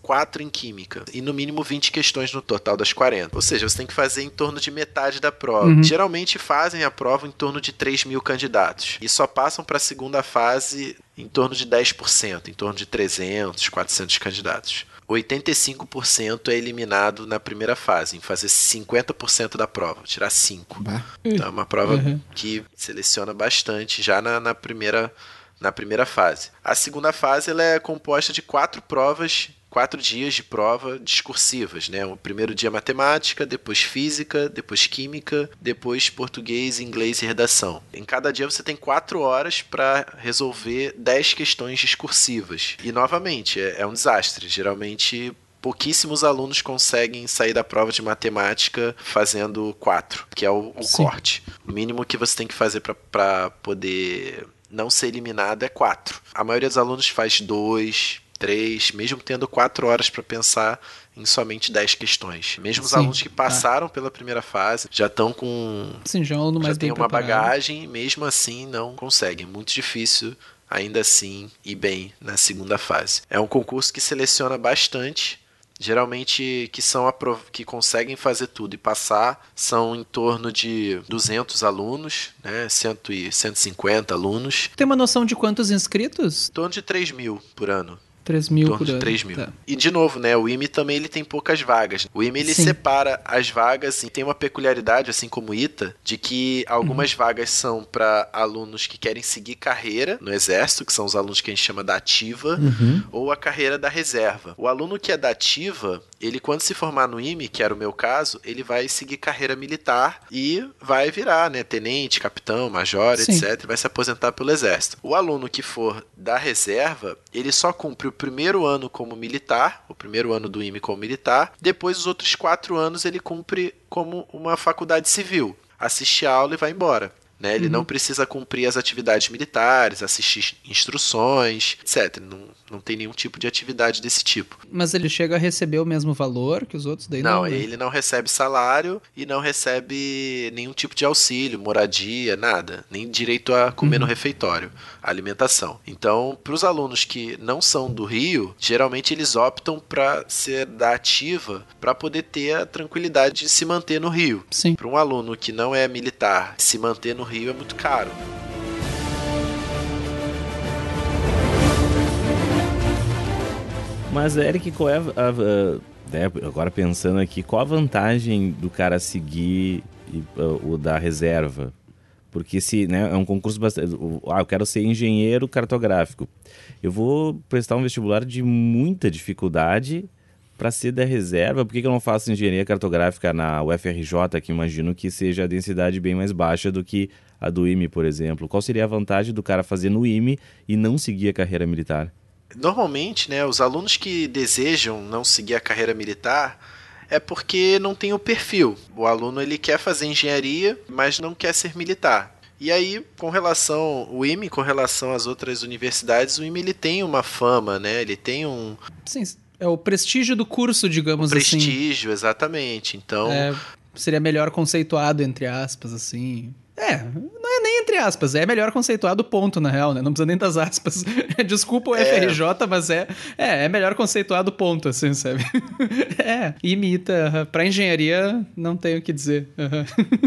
Speaker 4: 4 em química. E no mínimo 20 questões no total das 40. Ou seja, você tem que fazer em torno de metade da prova. Geralmente fazem a prova em torno de 3 mil candidatos. E só passam para a segunda fase em torno de 10%, em torno de 300, 400 candidatos. 85% é eliminado na primeira fase, em fazer 50% da prova, tirar 5.
Speaker 1: Bah.
Speaker 4: Então é uma prova que seleciona bastante já na, na primeira, na primeira fase. A segunda fase ela é composta de quatro provas, quatro dias de prova discursivas. Né? O primeiro dia matemática, depois física, depois química, depois português, inglês e redação. Em cada dia você tem quatro horas para resolver 10 questões discursivas. E novamente, é, é um desastre. Geralmente pouquíssimos alunos conseguem sair da prova de matemática fazendo quatro, que é o, o corte. O mínimo que você tem que fazer para poder não ser eliminado é quatro. A maioria dos alunos faz dois, três, mesmo tendo quatro horas para pensar em somente 10 questões. Mesmo os
Speaker 2: Sim,
Speaker 4: alunos que
Speaker 2: tá.
Speaker 4: passaram pela primeira fase já estão com
Speaker 2: Sim, já é um
Speaker 4: já tem uma
Speaker 2: preparado.
Speaker 4: bagagem, mesmo assim não conseguem. É muito difícil, ainda assim, ir bem na segunda fase. É um concurso que seleciona bastante. Geralmente que são que conseguem fazer tudo e passar são em torno de 200 alunos, né? 100 e 150 alunos,
Speaker 2: Tem uma noção de quantos inscritos?
Speaker 4: em torno de 3 mil por ano.
Speaker 2: 3
Speaker 4: Em
Speaker 2: mil por ano.
Speaker 4: 3 mil.
Speaker 2: Tá.
Speaker 4: E de novo, né? O IME também ele tem poucas vagas. O IME ele
Speaker 2: Sim.
Speaker 4: separa as vagas e tem uma peculiaridade, assim como o ITA, de que algumas
Speaker 2: Uhum.
Speaker 4: vagas são para alunos que querem seguir carreira no exército, que são os alunos que a gente chama da ativa,
Speaker 2: Uhum.
Speaker 4: ou a carreira da reserva. O aluno que é da ativa, ele quando se formar no IME, que era o meu caso, ele vai seguir carreira militar e vai virar, né, tenente, capitão, major,
Speaker 2: Sim.
Speaker 4: etc, vai se aposentar pelo exército. O aluno que for da reserva, ele só cumpre o primeiro ano como militar, o primeiro ano do IME como militar, depois os outros quatro anos ele cumpre como uma faculdade civil. Assiste a aula e vai embora. Né? Ele não precisa cumprir as atividades militares, assistir instruções, etc. Não, não tem nenhum tipo de atividade desse tipo.
Speaker 2: Mas ele chega a receber o mesmo valor que os outros daí
Speaker 4: Não,
Speaker 2: não, né?
Speaker 4: ele não recebe salário e não recebe nenhum tipo de auxílio, moradia, nada. Nem direito a comer no refeitório, alimentação. Então, para os alunos que não são do Rio, geralmente eles optam para ser da ativa para poder ter a tranquilidade de se manter no Rio.
Speaker 2: Sim.
Speaker 4: Para um aluno que não é militar, se manter no Rio é muito caro.
Speaker 3: Mas, Eric, qual é a, a- a- né, agora pensando aqui, qual a vantagem do cara seguir e, o da reserva? Porque se né, é um concurso bastante. Ah, eu quero ser engenheiro cartográfico. Eu vou prestar um vestibular de muita dificuldade para ser da reserva. Por que, que eu não faço engenharia cartográfica na UFRJ, que imagino que seja a densidade bem mais baixa do que a do IME, por exemplo? Qual seria a vantagem do cara fazer no IME e não seguir a carreira militar?
Speaker 4: Normalmente, né, os alunos que desejam não seguir a carreira militar, é porque não tem o perfil. O aluno ele quer fazer engenharia, mas não quer ser militar. E aí, com relação o IME, com relação às outras universidades, o IME ele tem uma fama, né? Ele tem um
Speaker 2: Sim, é o prestígio do curso, digamos assim.
Speaker 4: prestígio, exatamente. Então,
Speaker 2: É, seria melhor conceituado, entre aspas, assim. É, não é nem entre aspas, é melhor conceituado, ponto, na real, né? Não precisa nem das aspas. Desculpa o FRJ, mas é, é, é melhor conceituado, ponto, assim, sabe? é, imita. Pra engenharia, não tenho o que dizer. Aham.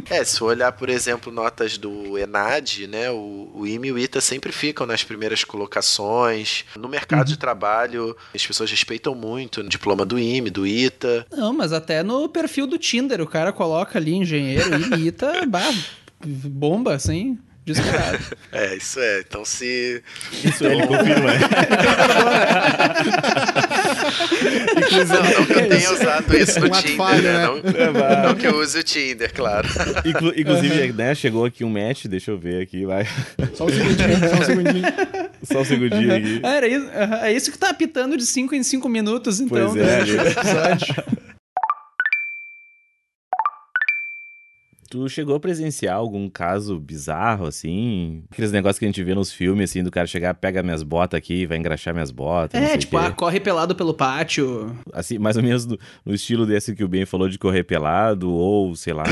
Speaker 4: É, se for olhar, por exemplo, notas do Enad, né, o, o IME e o ITA sempre ficam nas primeiras colocações. No mercado de trabalho, as pessoas respeitam muito o diploma do IME, do ITA.
Speaker 2: Não, mas até no perfil do Tinder, o cara coloca ali engenheiro, imita, bah, bomba, assim, descarado.
Speaker 4: É, isso é. Então, se.
Speaker 3: Isso ele confirma.
Speaker 4: Não, não que eu tenha usado isso no Tinder,
Speaker 1: falho,
Speaker 4: né?
Speaker 1: né?
Speaker 4: Não, não que eu use o Tinder, claro.
Speaker 3: Inclu- inclusive, né, chegou aqui um match, deixa eu ver aqui, vai.
Speaker 1: Só um segundinho, só um segundinho.
Speaker 3: Só um segundinho aqui.
Speaker 2: Ah, era isso, é isso que tá apitando de 5 em 5 minutos, então.
Speaker 3: Pois é, Tu chegou a presenciar algum caso bizarro, assim? Aqueles negócios que a gente vê nos filmes, assim, do cara chegar, pega minhas botas aqui, vai engraxar minhas botas. não
Speaker 2: É,
Speaker 3: sei
Speaker 2: tipo, ah, corre pelado pelo pátio.
Speaker 3: Assim, mais ou menos no, no estilo desse que o Ben falou de correr pelado, ou, sei lá,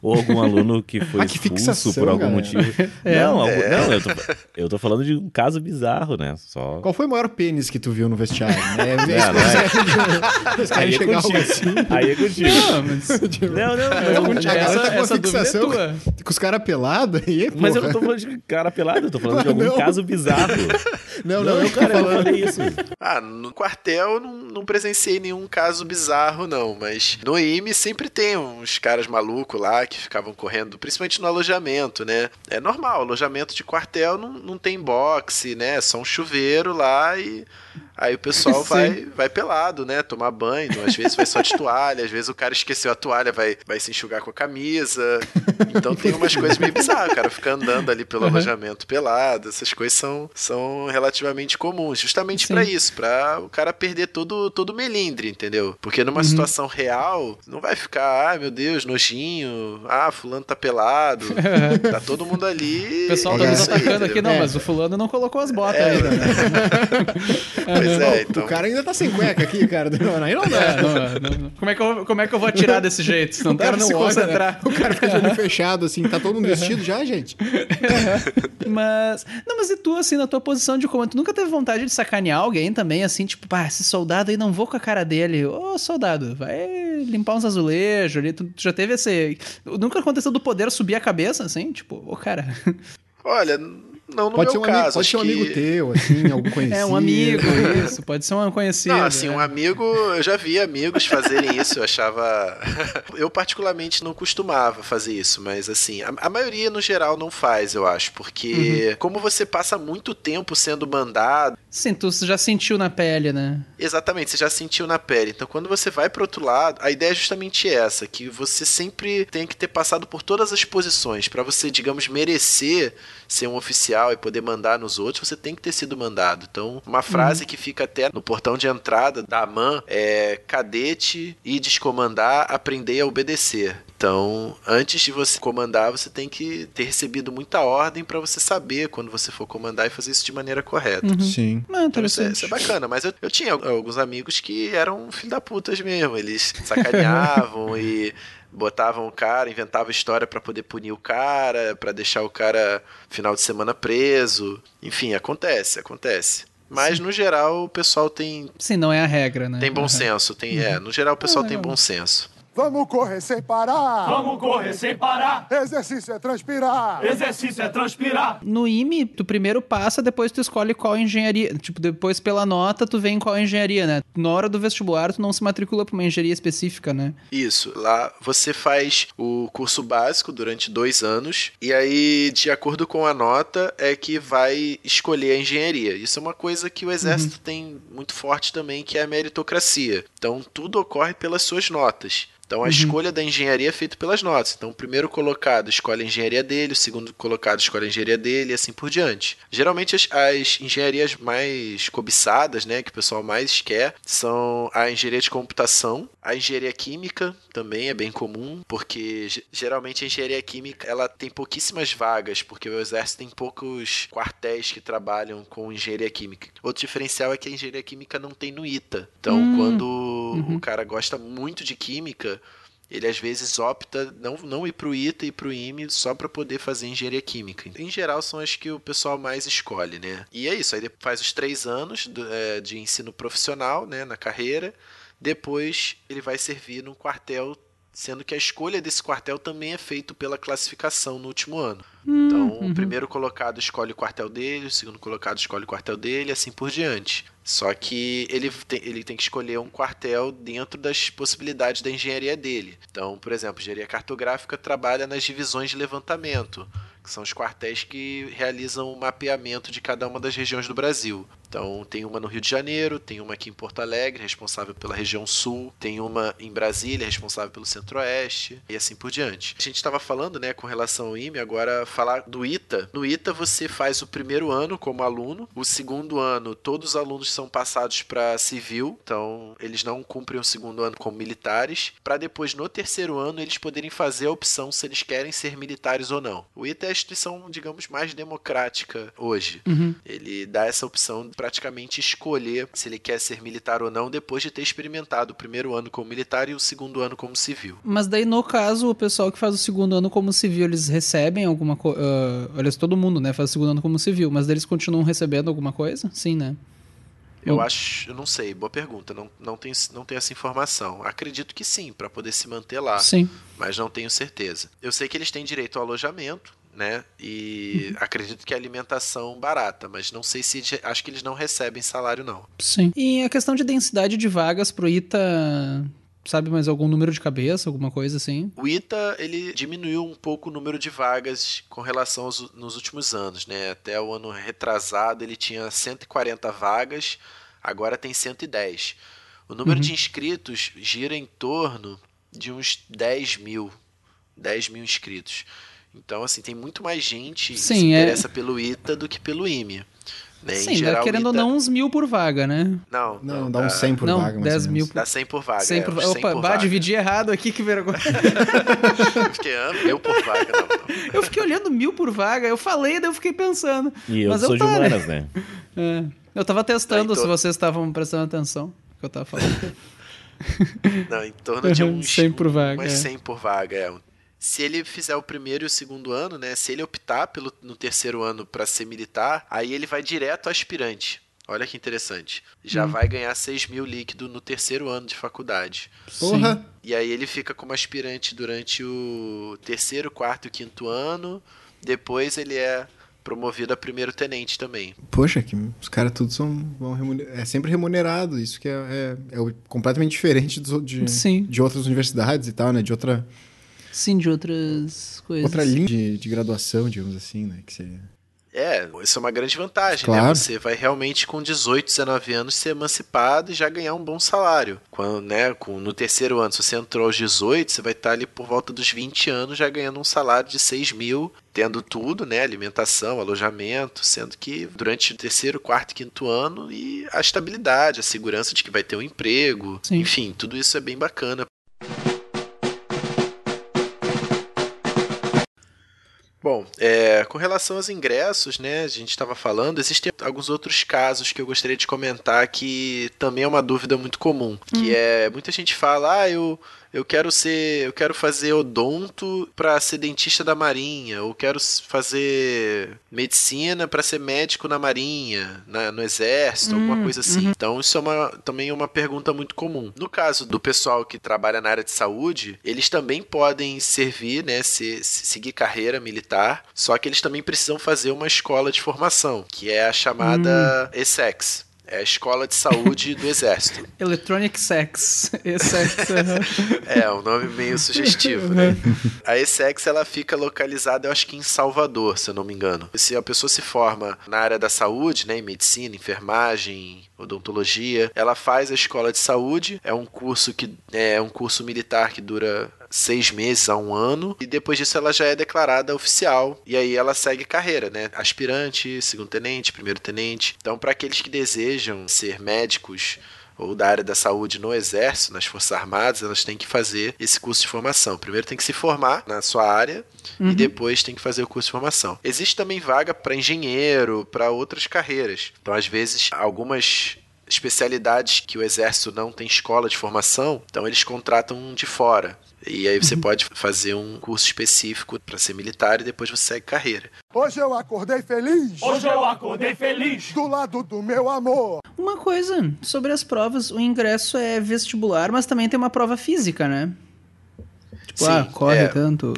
Speaker 3: ou, ou algum aluno que foi
Speaker 1: Ah, que
Speaker 3: expulso
Speaker 1: fixação,
Speaker 3: por algum
Speaker 1: galera.
Speaker 3: motivo. não, algum- não eu, tô, eu tô falando de um caso bizarro, né? Só.
Speaker 1: Qual foi o maior pênis que tu viu no vestiário? É,
Speaker 3: Não, não é.
Speaker 1: Os
Speaker 3: Aí
Speaker 1: caras
Speaker 3: é contigo.
Speaker 1: assim.
Speaker 3: Aí é contigo.
Speaker 2: Não, mas.
Speaker 3: Não, não, mas
Speaker 1: Não,
Speaker 3: eu-
Speaker 1: contigo.
Speaker 2: essa,
Speaker 1: Essa
Speaker 2: essa dúvida é tua.
Speaker 1: Com os caras pelados aí,
Speaker 3: Mas eu
Speaker 1: porra.
Speaker 3: não tô falando de cara pelado, eu tô falando de algum
Speaker 1: Não.
Speaker 3: caso bizarro.
Speaker 1: Não, não, eu tô
Speaker 3: cara, eu não
Speaker 1: falando.
Speaker 3: falei isso.
Speaker 4: Ah, no quartel eu não, não presenciei nenhum caso bizarro, não. Mas no IME sempre tem uns caras malucos lá que ficavam correndo, principalmente no alojamento, né? É normal, alojamento de quartel não, não tem boxe, né? É só um chuveiro lá e. Aí o pessoal
Speaker 2: Sim.
Speaker 4: vai, vai pelado, né? Tomar banho. Às vezes vai só de toalha, às vezes o cara esqueceu a toalha, vai, vai se enxugar com a camisa. Então tem umas coisas meio bizarras. O cara fica andando ali pelo alojamento pelado. Essas coisas são, são relativamente comuns. Justamente pra isso, pra o cara perder todo, todo o melindre, entendeu? Porque
Speaker 2: Uhum.
Speaker 4: numa situação real, não vai ficar, ah, meu Deus, nojinho. Ah, fulano tá pelado. tá todo mundo ali.
Speaker 2: O pessoal tá
Speaker 1: É
Speaker 2: nos
Speaker 1: isso aí,
Speaker 2: atacando aqui, não,
Speaker 1: É.
Speaker 2: mas o fulano não colocou as botas
Speaker 4: É,
Speaker 2: ainda. Né?
Speaker 4: Pois é, então.
Speaker 1: O cara ainda tá sem cueca aqui, cara. Não, aí não dá.
Speaker 2: É, não, não, não. Como, é que eu, como é que eu vou atirar desse jeito? Não
Speaker 1: O
Speaker 2: dá
Speaker 1: cara
Speaker 2: pra
Speaker 1: não
Speaker 2: se
Speaker 1: olha,
Speaker 2: concentrar.
Speaker 1: né? O cara fica de olho fechado, assim. Tá todo mundo vestido já, gente?
Speaker 2: Mas. Não, mas e tu, assim, na tua posição de comando, tu nunca teve vontade de sacanear alguém também, assim, tipo, pá, esse soldado aí não vou com a cara dele. Ô, soldado, vai limpar uns azulejos ali. Tu, tu já teve esse. Nunca aconteceu do poder subir a cabeça, assim? Tipo, ô, cara.
Speaker 4: Olha, não no
Speaker 1: Pode
Speaker 4: meu
Speaker 1: ser um, amigo,
Speaker 4: caso.
Speaker 1: pode
Speaker 4: acho
Speaker 1: ser um amigo
Speaker 4: que...
Speaker 1: teu, assim, algum conhecido.
Speaker 2: É um amigo, isso. Pode ser um conhecido.
Speaker 4: Não, assim,
Speaker 2: né?
Speaker 4: um amigo, eu já vi amigos fazerem isso, eu achava. eu, particularmente, não costumava fazer isso, mas, assim, a, a maioria, no geral, não faz, eu acho, porque, como você passa muito tempo sendo mandado,
Speaker 2: Sim, tu já sentiu na pele, né?
Speaker 4: exatamente, você já sentiu na pele. Então, quando você vai pro outro lado, a ideia é justamente essa, que você sempre tem que ter passado por todas as posições, para você, digamos, merecer ser um oficial e poder mandar nos outros, você tem que ter sido mandado. Então, uma frase que fica até no portão de entrada da AMAN é cadete e descomandar, aprender a obedecer. Então, antes de você comandar, você tem que ter recebido muita ordem para você saber quando você for comandar e fazer isso de maneira correta.
Speaker 2: Ah,
Speaker 1: Sim.
Speaker 4: Então, isso, é, isso é bacana, mas eu, eu tinha alguns amigos que eram filho da putas mesmo. Eles sacaneavam e botavam o cara, inventavam história pra poder punir o cara, pra deixar o cara final de semana preso. Enfim, acontece, acontece. Mas no geral o pessoal tem,
Speaker 2: Sim, não é a regra, né?
Speaker 4: tem bom
Speaker 2: Aham.
Speaker 4: senso, tem, é, no geral o pessoal
Speaker 2: Ah,
Speaker 4: tem bom senso.
Speaker 6: Vamos correr sem parar.
Speaker 7: Vamos correr sem parar.
Speaker 6: Exercício é transpirar.
Speaker 7: Exercício é transpirar.
Speaker 2: No IME, tu primeiro passa, depois tu escolhe qual engenharia. Tipo, depois pela nota, tu vem qual engenharia, né? Na hora do vestibular, tu não se matricula pra uma engenharia específica, né?
Speaker 4: Isso, lá você faz o curso básico durante dois anos, e aí, de acordo com a nota, é que vai escolher a engenharia. Isso é uma coisa que o Exército tem muito forte também, que é a meritocracia. Então, tudo ocorre pelas suas notas. Então, a escolha da engenharia é feita pelas notas. Então, o primeiro colocado escolhe a engenharia dele, o segundo colocado escolhe a engenharia dele, e assim por diante. Geralmente, as, as engenharias mais cobiçadas, né, que o pessoal mais quer, são a engenharia de computação, a engenharia química também é bem comum, porque ge- geralmente a engenharia química ela tem pouquíssimas vagas, porque o exército tem poucos quartéis que trabalham com engenharia química. Outro diferencial é que a engenharia química não tem no ITA. Então,
Speaker 2: Hum,
Speaker 4: quando
Speaker 2: uhum.
Speaker 4: o cara gosta muito de química, ele às vezes opta não, não ir pro ITA e pro IME só para poder fazer engenharia química. Em geral, são as que o pessoal mais escolhe, né? E é isso, aí faz os três anos do- é, de ensino profissional, né, na carreira. Depois ele vai servir num quartel, sendo que a escolha desse quartel também é feito pela classificação no último ano. Então, o primeiro colocado escolhe o quartel dele, o segundo colocado escolhe o quartel dele, e assim por diante. Só que ele tem, ele tem que escolher um quartel dentro das possibilidades da engenharia dele. Então, por exemplo, engenharia cartográfica trabalha nas divisões de levantamento, que são os quartéis que realizam o mapeamento de cada uma das regiões do Brasil. Então, tem uma no Rio de Janeiro, tem uma aqui em Porto Alegre, responsável pela região sul, tem uma em Brasília, responsável pelo centro-oeste, e assim por diante. A gente estava falando, né, com relação ao IME, agora falar do ITA. No ITA, você faz o primeiro ano como aluno, o segundo ano, todos os alunos são passados para civil, então eles não cumprem o segundo ano como militares, para depois, no terceiro ano, eles poderem fazer a opção se eles querem ser militares ou não. O ITA é a instituição, digamos, mais democrática hoje. Ele dá essa opção praticamente escolher se ele quer ser militar ou não depois de ter experimentado o primeiro ano como militar e o segundo ano como civil.
Speaker 2: Mas daí, no caso, o pessoal que faz o segundo ano como civil, eles recebem alguma coisa. aliás, todo mundo, né, faz o segundo ano como civil, mas eles continuam recebendo alguma coisa? Sim, né?
Speaker 4: Eu acho, eu não sei, boa pergunta, não, não, tenho, não tenho essa informação. Acredito que sim, para poder se manter lá,
Speaker 2: Sim.
Speaker 4: mas não tenho certeza. Eu sei que eles têm direito ao alojamento, né? E acredito que é alimentação barata, mas não sei se acho que eles não recebem salário não.
Speaker 2: Sim. E a questão de densidade de vagas pro ITA, sabe mais algum número de cabeça, alguma coisa assim?
Speaker 4: O ITA ele diminuiu um pouco o número de vagas com relação aos nos últimos anos, né? Até o ano retrasado ele tinha 140 vagas, agora tem 110. O número de inscritos gira em torno de uns 10 mil, 10 mil inscritos. Então, assim, tem muito mais gente que
Speaker 2: Sim,
Speaker 4: se
Speaker 2: é-
Speaker 4: interessa pelo ITA do que pelo IME. Né? Em
Speaker 2: Sim,
Speaker 4: geral,
Speaker 2: dá, querendo ou
Speaker 4: ITA
Speaker 2: não, uns mil por vaga, né?
Speaker 4: Não,
Speaker 1: Não, dá uns 100 por
Speaker 2: não,
Speaker 1: vaga, mais
Speaker 2: 10
Speaker 1: ou
Speaker 2: mil por
Speaker 4: Dá 100 por vaga.
Speaker 2: 100
Speaker 4: é,
Speaker 2: por...
Speaker 4: 100
Speaker 2: Opa,
Speaker 4: por
Speaker 2: bah,
Speaker 4: vaga.
Speaker 2: dividi errado aqui, que vergonha.
Speaker 4: Fiquei ah, mil por vaga, não, não.
Speaker 2: eu fiquei olhando mil por vaga, eu falei, daí eu fiquei pensando.
Speaker 3: E eu
Speaker 2: Mas
Speaker 3: sou de
Speaker 2: tá, né?
Speaker 3: humanas, né?
Speaker 2: É. Eu tava testando
Speaker 4: Não, então-
Speaker 2: se vocês estavam prestando atenção no que eu tava falando.
Speaker 4: Não, em torno de uns
Speaker 2: 100 por vaga,
Speaker 4: umas
Speaker 2: é.
Speaker 4: 100 por vaga, é. Se ele fizer o primeiro e o segundo ano, né? Se ele optar pelo, no terceiro ano para ser militar, aí ele vai direto a aspirante. Olha que interessante. Já
Speaker 2: Hum.
Speaker 4: vai ganhar 6 mil líquido no terceiro ano de faculdade.
Speaker 1: Porra!
Speaker 4: E aí ele fica como aspirante durante o terceiro, quarto e quinto ano. Depois ele é promovido a primeiro tenente também.
Speaker 1: Poxa, que os caras todos são vão remuner- é sempre remunerado. Isso que é, é, é completamente diferente dos, o- de,
Speaker 2: Sim.
Speaker 1: de outras universidades e tal, né? De outra,
Speaker 2: Sim, de outras coisas.
Speaker 1: outra linha de, de graduação, digamos assim, né? Que você...
Speaker 4: É, isso é uma grande vantagem,
Speaker 1: Claro.
Speaker 4: né? Você vai realmente com 18, 19 anos ser emancipado e já ganhar um bom salário. Quando, né, com, no terceiro ano, se você entrou aos 18, você vai estar ali por volta dos 20 anos já ganhando um salário de 6 mil, tendo tudo, né? Alimentação, alojamento, sendo que durante o terceiro, quarto e quinto ano e a estabilidade, a segurança de que vai ter um emprego,
Speaker 2: Sim.
Speaker 4: enfim, tudo isso é bem bacana. Bom, é, com relação aos ingressos, né, a gente estava falando, existem alguns outros casos que eu gostaria de comentar que também é uma dúvida muito comum, que é muita gente fala, ah, eu eu quero ser, eu quero fazer odonto para ser dentista da marinha, ou quero fazer medicina para ser médico na marinha, na- no exército, alguma coisa assim. Então isso é uma, também é uma pergunta muito comum. No caso do pessoal que trabalha na área de saúde, eles também podem servir, né, se, se- seguir carreira militar, só que eles também precisam fazer uma escola de formação, que é a chamada ESSEX. É a Escola de Saúde do Exército.
Speaker 2: Electronic Sex. Essex. aham.
Speaker 4: É, um nome meio sugestivo, né? A ESSEX, ela fica localizada, eu acho que em Salvador, se eu não me engano. Se a pessoa se forma na área da saúde, né, em medicina, enfermagem, odontologia, ela faz a escola de saúde, é um curso que é um curso militar que dura seis meses a um ano, e depois disso ela já é declarada oficial, e aí ela segue carreira, né? Aspirante, segundo tenente, primeiro tenente. Então, para aqueles que desejam ser médicos ou da área da saúde no Exército, nas Forças Armadas, elas têm que fazer esse curso de formação. Primeiro tem que se formar na sua área e depois tem que fazer o curso de formação. Existe também vaga para engenheiro, para outras carreiras. Então, às vezes, algumas especialidades que o exército não tem escola de formação, então eles contratam de fora. E aí você pode fazer um curso específico para ser militar e depois você segue carreira.
Speaker 6: Hoje eu acordei feliz.
Speaker 7: Hoje eu acordei feliz.
Speaker 6: Do lado do meu amor.
Speaker 2: Uma coisa sobre as provas, o ingresso é vestibular, mas também tem uma prova física, né? Tipo,
Speaker 4: Sim,
Speaker 2: ah, corre
Speaker 4: é.
Speaker 2: tanto.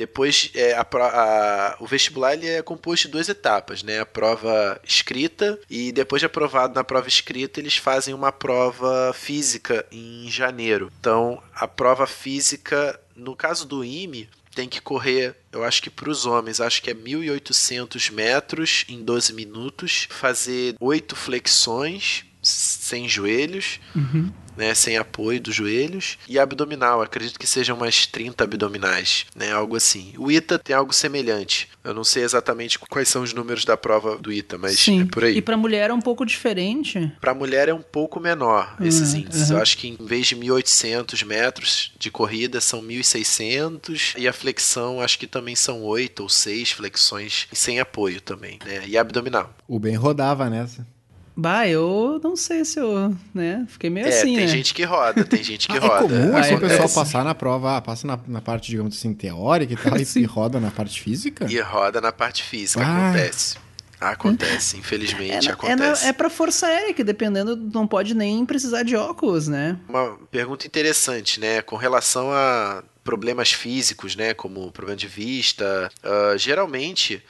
Speaker 4: Depois, é, a a- o vestibular ele é composto de duas etapas, né? A prova escrita e depois de aprovado na prova escrita, eles fazem uma prova física em janeiro. Então, a prova física, no caso do IME, tem que correr, eu acho que para os homens, acho que é 1.800 metros em 12 minutos, fazer oito flexões sem joelhos, né, sem apoio dos joelhos, e abdominal, acredito que sejam umas 30 abdominais, né, algo assim. O ITA tem algo semelhante. Eu não sei exatamente quais são os números da prova do ITA, mas
Speaker 2: Sim.
Speaker 4: é por aí.
Speaker 2: E pra mulher é um pouco diferente.
Speaker 4: Para mulher é um pouco menor esses
Speaker 2: Uhum,
Speaker 4: índices.
Speaker 2: uhum.
Speaker 4: Eu acho que em vez de 1.800 metros de corrida são 1.600 e a flexão acho que também são 8 ou 6 flexões sem apoio também, né? E abdominal.
Speaker 1: O Ben rodava nessa.
Speaker 2: Bah, eu não sei se eu, né? Fiquei meio
Speaker 4: é,
Speaker 2: assim,
Speaker 4: tem
Speaker 2: né?
Speaker 4: gente que roda, tem gente que
Speaker 1: Ah,
Speaker 4: roda.
Speaker 1: é comum assim, o pessoal passar na prova, ah, passa na, na parte, digamos assim, teórica e tal, e- e roda na parte física?
Speaker 4: E roda na parte física,
Speaker 1: Ah.
Speaker 4: acontece. Acontece,
Speaker 2: É,
Speaker 4: infelizmente
Speaker 2: na- é,
Speaker 4: acontece.
Speaker 2: na- é pra força aérea, que dependendo, não pode nem precisar de óculos, né?
Speaker 4: Uma pergunta interessante, né? Com relação a problemas físicos, né? Como problema de vista. ah, geralmente,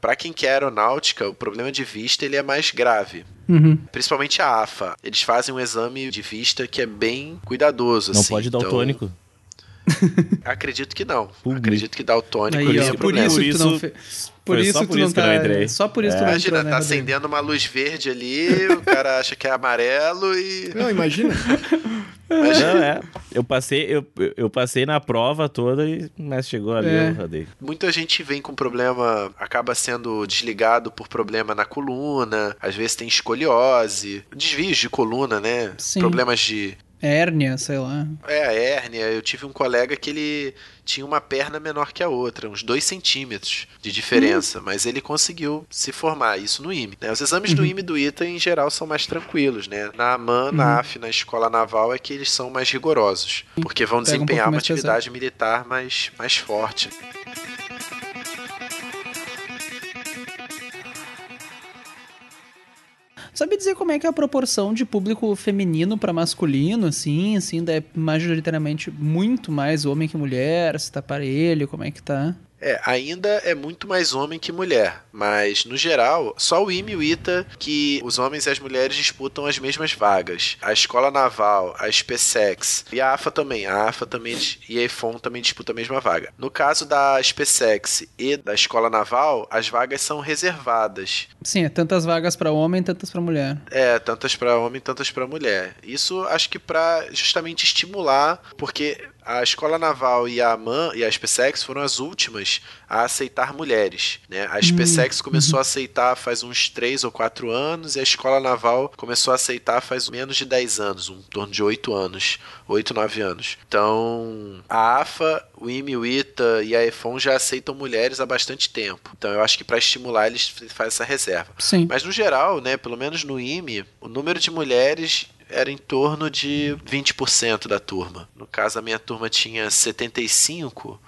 Speaker 4: para quem quer aeronáutica, o problema de vista ele é mais grave.
Speaker 2: Uhum.
Speaker 4: Principalmente a AFA. Eles fazem um exame de vista que é bem cuidadoso.
Speaker 3: Não
Speaker 4: assim.
Speaker 3: pode dar o
Speaker 4: Então,
Speaker 3: tônico.
Speaker 4: Acredito que não.
Speaker 3: Pum.
Speaker 4: Acredito que dar o tônico
Speaker 2: Aí, ó,
Speaker 4: é
Speaker 2: por
Speaker 4: problema.
Speaker 2: isso
Speaker 3: Por
Speaker 2: que tu não
Speaker 3: isso-
Speaker 2: fez. Por isso
Speaker 3: só
Speaker 2: tu
Speaker 3: por
Speaker 2: não
Speaker 3: isso que eu não
Speaker 2: tá.
Speaker 3: entrei.
Speaker 2: Só por isso tu não
Speaker 4: Imagina,
Speaker 2: entrou, né,
Speaker 4: tá
Speaker 2: Rodrigo?
Speaker 4: acendendo uma luz verde ali, o cara acha que é amarelo e.
Speaker 1: Não, imagina.
Speaker 4: Imagina.
Speaker 3: Não, é. Eu passei, eu, eu passei na prova toda e mas chegou ali,
Speaker 2: É.
Speaker 3: eu rodei.
Speaker 4: Muita gente vem com problema, acaba sendo desligado por problema na coluna, às vezes tem escoliose, desvios de coluna, né?
Speaker 2: Sim.
Speaker 4: Problemas de.
Speaker 2: Hérnia, sei lá.
Speaker 4: É, a hérnia. Eu tive um colega que ele tinha uma perna menor que a outra, uns 2 centímetros de diferença, mas ele conseguiu se formar, isso no IME. né? Os exames do IME e do ITA, em geral, são mais tranquilos, né? Na AMAN, na AF, na Escola Naval, é que eles são mais rigorosos, porque vão
Speaker 2: Pega um
Speaker 4: desempenhar
Speaker 2: pouco
Speaker 4: uma
Speaker 2: mais pesado.
Speaker 4: atividade militar mais, mais forte.
Speaker 2: Sabe dizer como é que é a proporção de público feminino pra masculino, assim, assim, é majoritariamente muito mais homem que mulher, se tá parelho, como é que tá?
Speaker 4: É, ainda é muito mais homem que mulher, mas no geral, só o IME e o ITA que os homens e as mulheres disputam as mesmas vagas. A Escola Naval, a SpaceX e a AFA também. A AFA também e a EFON também disputam a mesma vaga. No caso da SpaceX e da Escola Naval, as vagas são reservadas.
Speaker 2: Sim, é tantas vagas pra homem, tantas pra mulher.
Speaker 4: É, tantas para homem, tantas para mulher. Isso acho que para justamente estimular, porque a Escola Naval e a AMAN e a SpaceX foram as últimas a aceitar mulheres. Né? A SpaceX começou a aceitar faz uns 3 ou 4 anos e a Escola Naval começou a aceitar faz menos de 10 anos, um torno de 8 anos, 8, 9 anos. Então, a AFA, o IME, o ITA e a EFON já aceitam mulheres há bastante tempo. Então, eu acho que para estimular eles fazem essa reserva.
Speaker 2: Sim.
Speaker 4: Mas no geral, né, pelo menos no IME, o número de mulheres era em torno de 20% da turma. No caso, a minha turma tinha 75,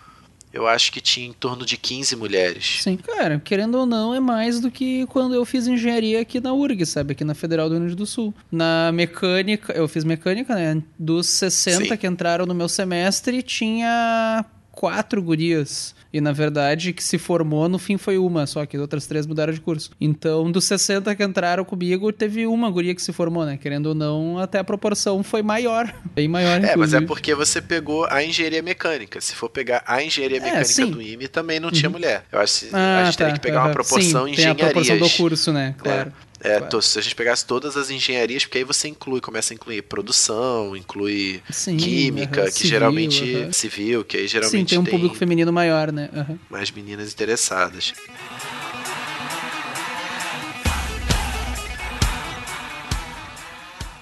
Speaker 4: eu acho que tinha em torno de 15 mulheres.
Speaker 2: Sim, cara, querendo ou não, é mais do que quando eu fiz engenharia aqui na URG, sabe? Aqui na Federal do Rio Grande do Sul. Na mecânica, eu fiz mecânica, né? Dos 60
Speaker 4: Sim.
Speaker 2: que entraram no meu semestre, tinha quatro gurias. E na verdade, que se formou, no fim foi uma, só que as outras três mudaram de curso. Então, dos 60 que entraram comigo, teve uma guria que se formou, né? Querendo ou não, até a proporção foi maior. Bem maior,
Speaker 4: É, mas é
Speaker 2: inclusive.
Speaker 4: porque você pegou a engenharia mecânica. Se for pegar a engenharia mecânica
Speaker 2: É,
Speaker 4: do IME, também não tinha mulher. Eu acho que
Speaker 2: Ah,
Speaker 4: a gente teria
Speaker 2: tá,
Speaker 4: que pegar uma
Speaker 2: aham.
Speaker 4: proporção
Speaker 2: Sim,
Speaker 4: em
Speaker 2: tem a proporção do curso, né? Claro.
Speaker 4: É,
Speaker 2: Claro.
Speaker 4: to- se a gente pegasse todas as engenharias, porque aí você inclui, começa a incluir produção, inclui
Speaker 2: Sim,
Speaker 4: química,
Speaker 2: aham,
Speaker 4: que
Speaker 2: civil,
Speaker 4: geralmente
Speaker 2: aham.
Speaker 4: civil, que aí geralmente
Speaker 2: Sim, tem um público feminino maior, né? Aham.
Speaker 4: mais meninas interessadas.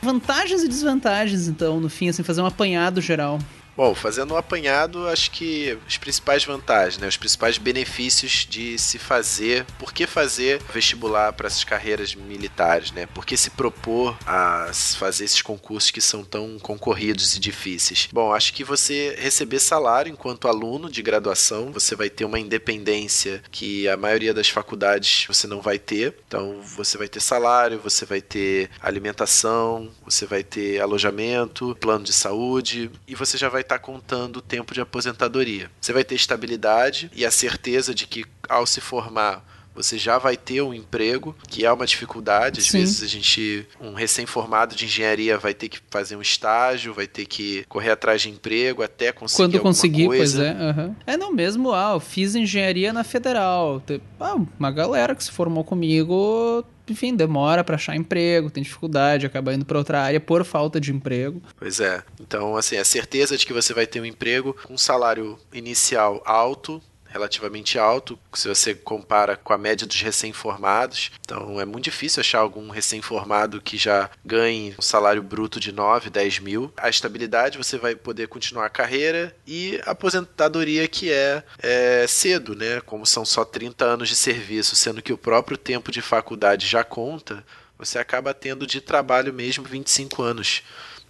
Speaker 2: Vantagens e desvantagens, então, no fim, assim, fazer um apanhado geral.
Speaker 4: Bom, fazendo um apanhado, acho que as principais vantagens, né, os principais benefícios de se fazer, por que fazer vestibular para essas carreiras militares, né? Por que se propor a fazer esses concursos que são tão concorridos e difíceis? Bom, acho que você receber salário enquanto aluno de graduação, você vai ter uma independência que a maioria das faculdades você não vai ter. Então, você vai ter salário, você vai ter alimentação, você vai ter alojamento, plano de saúde e você já vai estar contando o tempo de aposentadoria. Você vai ter estabilidade e a certeza de que ao se formar você já vai ter um emprego, que é uma dificuldade. Às
Speaker 2: Sim.
Speaker 4: vezes a gente, um recém-formado de engenharia, vai ter que fazer um estágio, vai ter que correr atrás de emprego até conseguir
Speaker 2: Quando conseguir, pois
Speaker 4: coisa.
Speaker 2: é. aham. É, não, mesmo, ah, eu fiz engenharia na federal. Ah, uma galera que se formou comigo, enfim, demora pra achar emprego, tem dificuldade, acaba indo pra outra área por falta de emprego.
Speaker 4: Pois é. Então, assim, a certeza de que você vai ter um emprego com um salário inicial alto, relativamente alto, se você compara com a média dos recém-formados. Então, é muito difícil achar algum recém-formado que já ganhe um salário bruto de 9, 10 mil. A estabilidade, você vai poder continuar a carreira e a aposentadoria que é, é cedo, né? Como são só 30 anos de serviço, sendo que o próprio tempo de faculdade já conta, você acaba tendo de trabalho mesmo 25 anos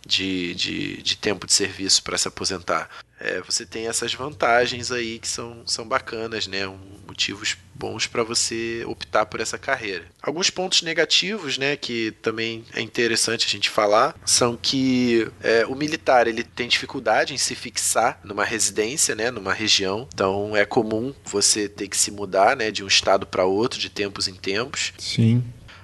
Speaker 4: de, de, de tempo de serviço para se aposentar. É, você tem essas vantagens aí que são, são bacanas, né? Um, motivos bons para você optar por essa carreira. Alguns pontos negativos, né, que também é interessante a gente falar, são que é, o militar ele tem dificuldade em se fixar numa residência, né, numa região. Então é comum você ter que se mudar, né, de um estado para outro de tempos em tempos.
Speaker 1: Sim.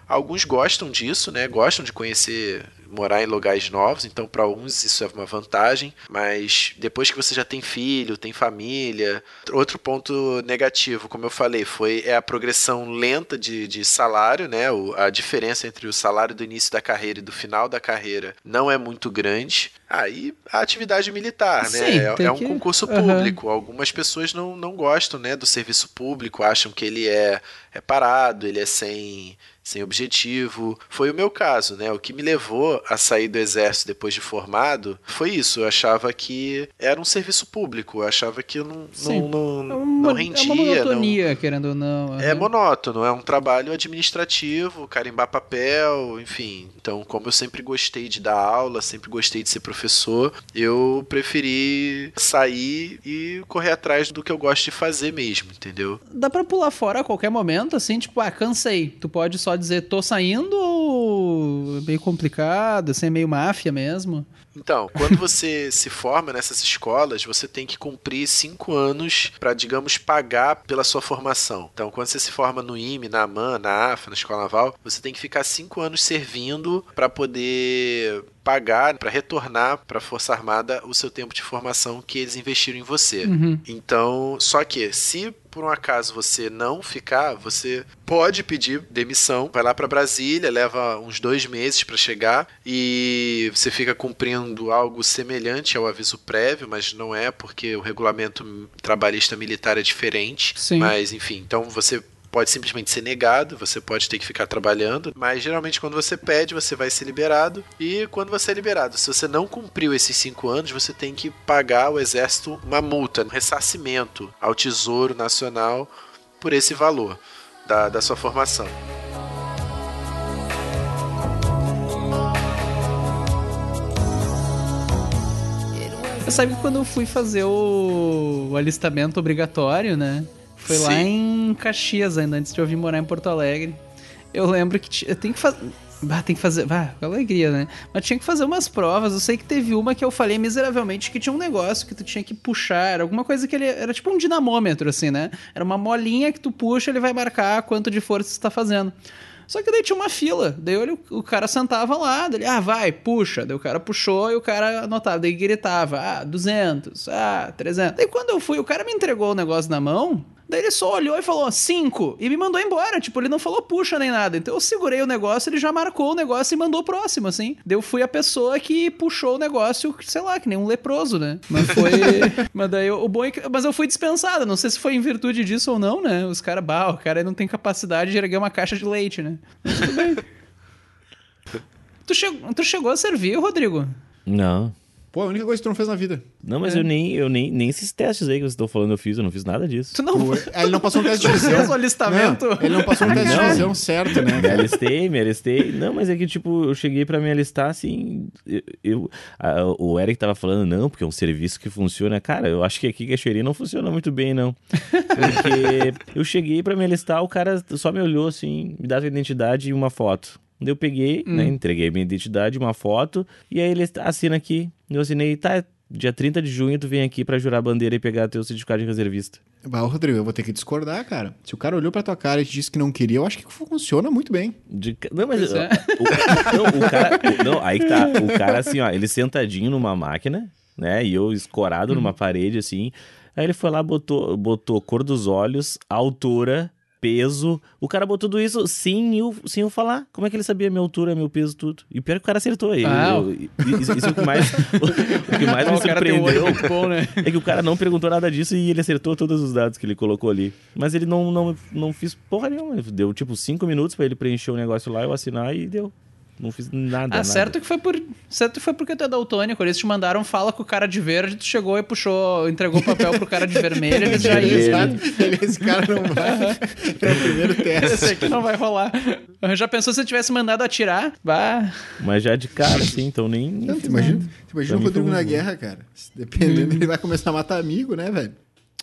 Speaker 4: Alguns gostam disso, né? Gostam de conhecer, morar em lugares novos, então para uns isso é uma vantagem, mas depois que você já tem filho, tem família, outro ponto negativo, como eu falei, foi é a progressão lenta de, de salário, né? O, a diferença entre o salário do início da carreira e do final da carreira não é muito grande. Aí a atividade militar, né?
Speaker 2: Sim,
Speaker 4: é,
Speaker 2: tem
Speaker 4: é um
Speaker 2: que-
Speaker 4: concurso público. Algumas pessoas não, não gostam, né, do serviço público, acham que ele é, é parado, ele é sem sem objetivo. Foi o meu caso, né? O que me levou a sair do exército depois de formado foi isso. Eu achava que era um serviço público. Eu achava que eu não,
Speaker 2: Sim.
Speaker 4: não, não,
Speaker 2: É uma,
Speaker 4: não rendia.
Speaker 2: é uma
Speaker 4: não-
Speaker 2: monotonia, querendo ou não.
Speaker 4: é
Speaker 2: aham.
Speaker 4: monótono, é um trabalho administrativo, carimbar papel, enfim. Então, como eu sempre gostei de dar aula, sempre gostei de ser professor, eu preferi sair e correr atrás do que eu gosto de fazer mesmo, entendeu?
Speaker 2: Dá pra pular fora a qualquer momento, assim, tipo, ah, cansei. Tu pode só dizer, tô saindo ou é meio complicado, assim, é meio máfia mesmo.
Speaker 4: Então, quando você se forma nessas escolas, você tem que cumprir cinco anos para, digamos, pagar pela sua formação. Então, quando você se forma no IME, na AMAN, na AFA, na Escola Naval, você tem que ficar cinco anos servindo para poder pagar, para retornar para a Força Armada o seu tempo de formação que eles investiram em você.
Speaker 2: Uhum.
Speaker 4: Então, só que se por um acaso você não ficar, você pode pedir demissão, vai lá para Brasília, leva uns dois meses para chegar e você fica cumprindo algo semelhante ao aviso prévio, mas não é porque o regulamento trabalhista militar é diferente.
Speaker 2: Sim.
Speaker 4: Mas enfim, então você pode simplesmente ser negado, você pode ter que ficar trabalhando, mas geralmente quando você pede, você vai ser liberado. E quando você é liberado, se você não cumpriu esses cinco anos, você tem que pagar ao exército uma multa, um ressarcimento ao Tesouro Nacional por esse valor da, da sua formação.
Speaker 2: Você sabe que quando eu fui fazer o, o alistamento obrigatório, né? Foi lá
Speaker 4: Sim.
Speaker 2: em Caxias ainda, antes de eu vir morar em Porto Alegre. Eu lembro que eu tenho que fazer. Bah, tem que fazer. Bah, com alegria, né? Mas tinha que fazer umas provas. Eu sei que teve uma que eu falei miseravelmente que tinha um negócio que tu tinha que puxar. Era alguma coisa que ele. Era tipo um dinamômetro, assim, né? Era uma molinha que tu puxa, ele vai marcar quanto de força tu tá fazendo. Só que daí tinha uma fila. Daí ele, o cara sentava lá, daí ele, ah, vai, puxa. Daí o cara puxou e o cara anotava. Daí gritava, ah, 200, ah, 300. Daí quando eu fui, o cara me entregou o negócio na mão. Daí ele só olhou e falou 5 e me mandou embora. Tipo, ele não falou puxa nem nada. Então eu segurei o negócio, ele já marcou o negócio e mandou o próximo, assim. Daí eu fui a pessoa que puxou o negócio, sei lá, que nem um leproso, né? Mas foi. mas daí o bom é que. Mas eu fui dispensado. Não sei se foi em virtude disso ou não, né? Os caras, bah, o cara não tem capacidade de erguer uma caixa de leite, né? Mas tudo bem. Tu, che... tu chegou a servir, Rodrigo?
Speaker 3: Não.
Speaker 1: Pô, a única coisa que tu não fez na vida.
Speaker 3: Não, mas
Speaker 2: É.
Speaker 3: eu nem, eu nem, nem esses testes aí que vocês estão falando eu fiz, eu não fiz nada disso.
Speaker 2: Tu não
Speaker 1: Tu- ele não passou no teste de visão.
Speaker 2: o alistamento?
Speaker 1: Não, ele não passou no teste de
Speaker 3: Não.
Speaker 1: visão certo, né?
Speaker 3: Me alistei, me alistei. Não, mas é que, tipo, eu cheguei pra me alistar assim. Eu, eu- a- o Eric tava falando, não, porque é um serviço que funciona. Cara, eu acho que aqui Cachoeirinha não funciona muito bem, não. Porque eu cheguei pra me alistar, o cara só me olhou assim, me dá tua identidade e uma foto. Eu peguei, né, entreguei minha identidade, uma foto, e aí ele assina aqui. Eu assinei, tá, dia 30 de junho tu vem aqui pra jurar a bandeira e pegar teu certificado de reservista.
Speaker 1: Bah, Rodrigo, eu vou ter que discordar, cara. Se o cara olhou pra tua cara e te disse que não queria, eu acho que funciona muito bem.
Speaker 3: De Não, mas.
Speaker 2: É.
Speaker 3: O, não, o cara. o- Não, aí que tá. O cara, assim, ó, ele sentadinho numa máquina, né? E eu escorado numa parede, assim. Aí ele foi lá, botou, botou cor dos olhos, altura, peso. O cara botou tudo isso sem eu, sem eu falar. Como é que ele sabia minha altura, meu peso, tudo? E pior que o cara acertou. Ele,
Speaker 2: Ah,
Speaker 3: eu- isso, isso é o que mais, o que mais me
Speaker 2: um
Speaker 3: surpreendeu.
Speaker 2: bom, né?
Speaker 3: É que o cara não perguntou nada disso e ele acertou todos os dados que ele colocou ali. Mas ele não, não, não fiz porra nenhuma. Deu tipo cinco minutos pra ele preencher o negócio lá, eu assinar e deu. Não fiz nada.
Speaker 2: Ah,
Speaker 3: nada.
Speaker 2: certo que foi por. Certo que foi porque tu é daltônico. Eles te mandaram fala com o cara de verde, tu chegou e puxou, entregou o papel pro cara de vermelho, eles já iam.
Speaker 1: Esse cara não vai para o primeiro
Speaker 2: Esse
Speaker 1: teste.
Speaker 2: aqui não vai rolar. Já pensou se eu tivesse mandado atirar? Bah.
Speaker 3: Mas já de cara, assim, então nem.
Speaker 1: Não, tu imagina, tu imagina o Rodrigo na guerra, cara. Dependendo, ele vai começar a matar amigo, né, velho?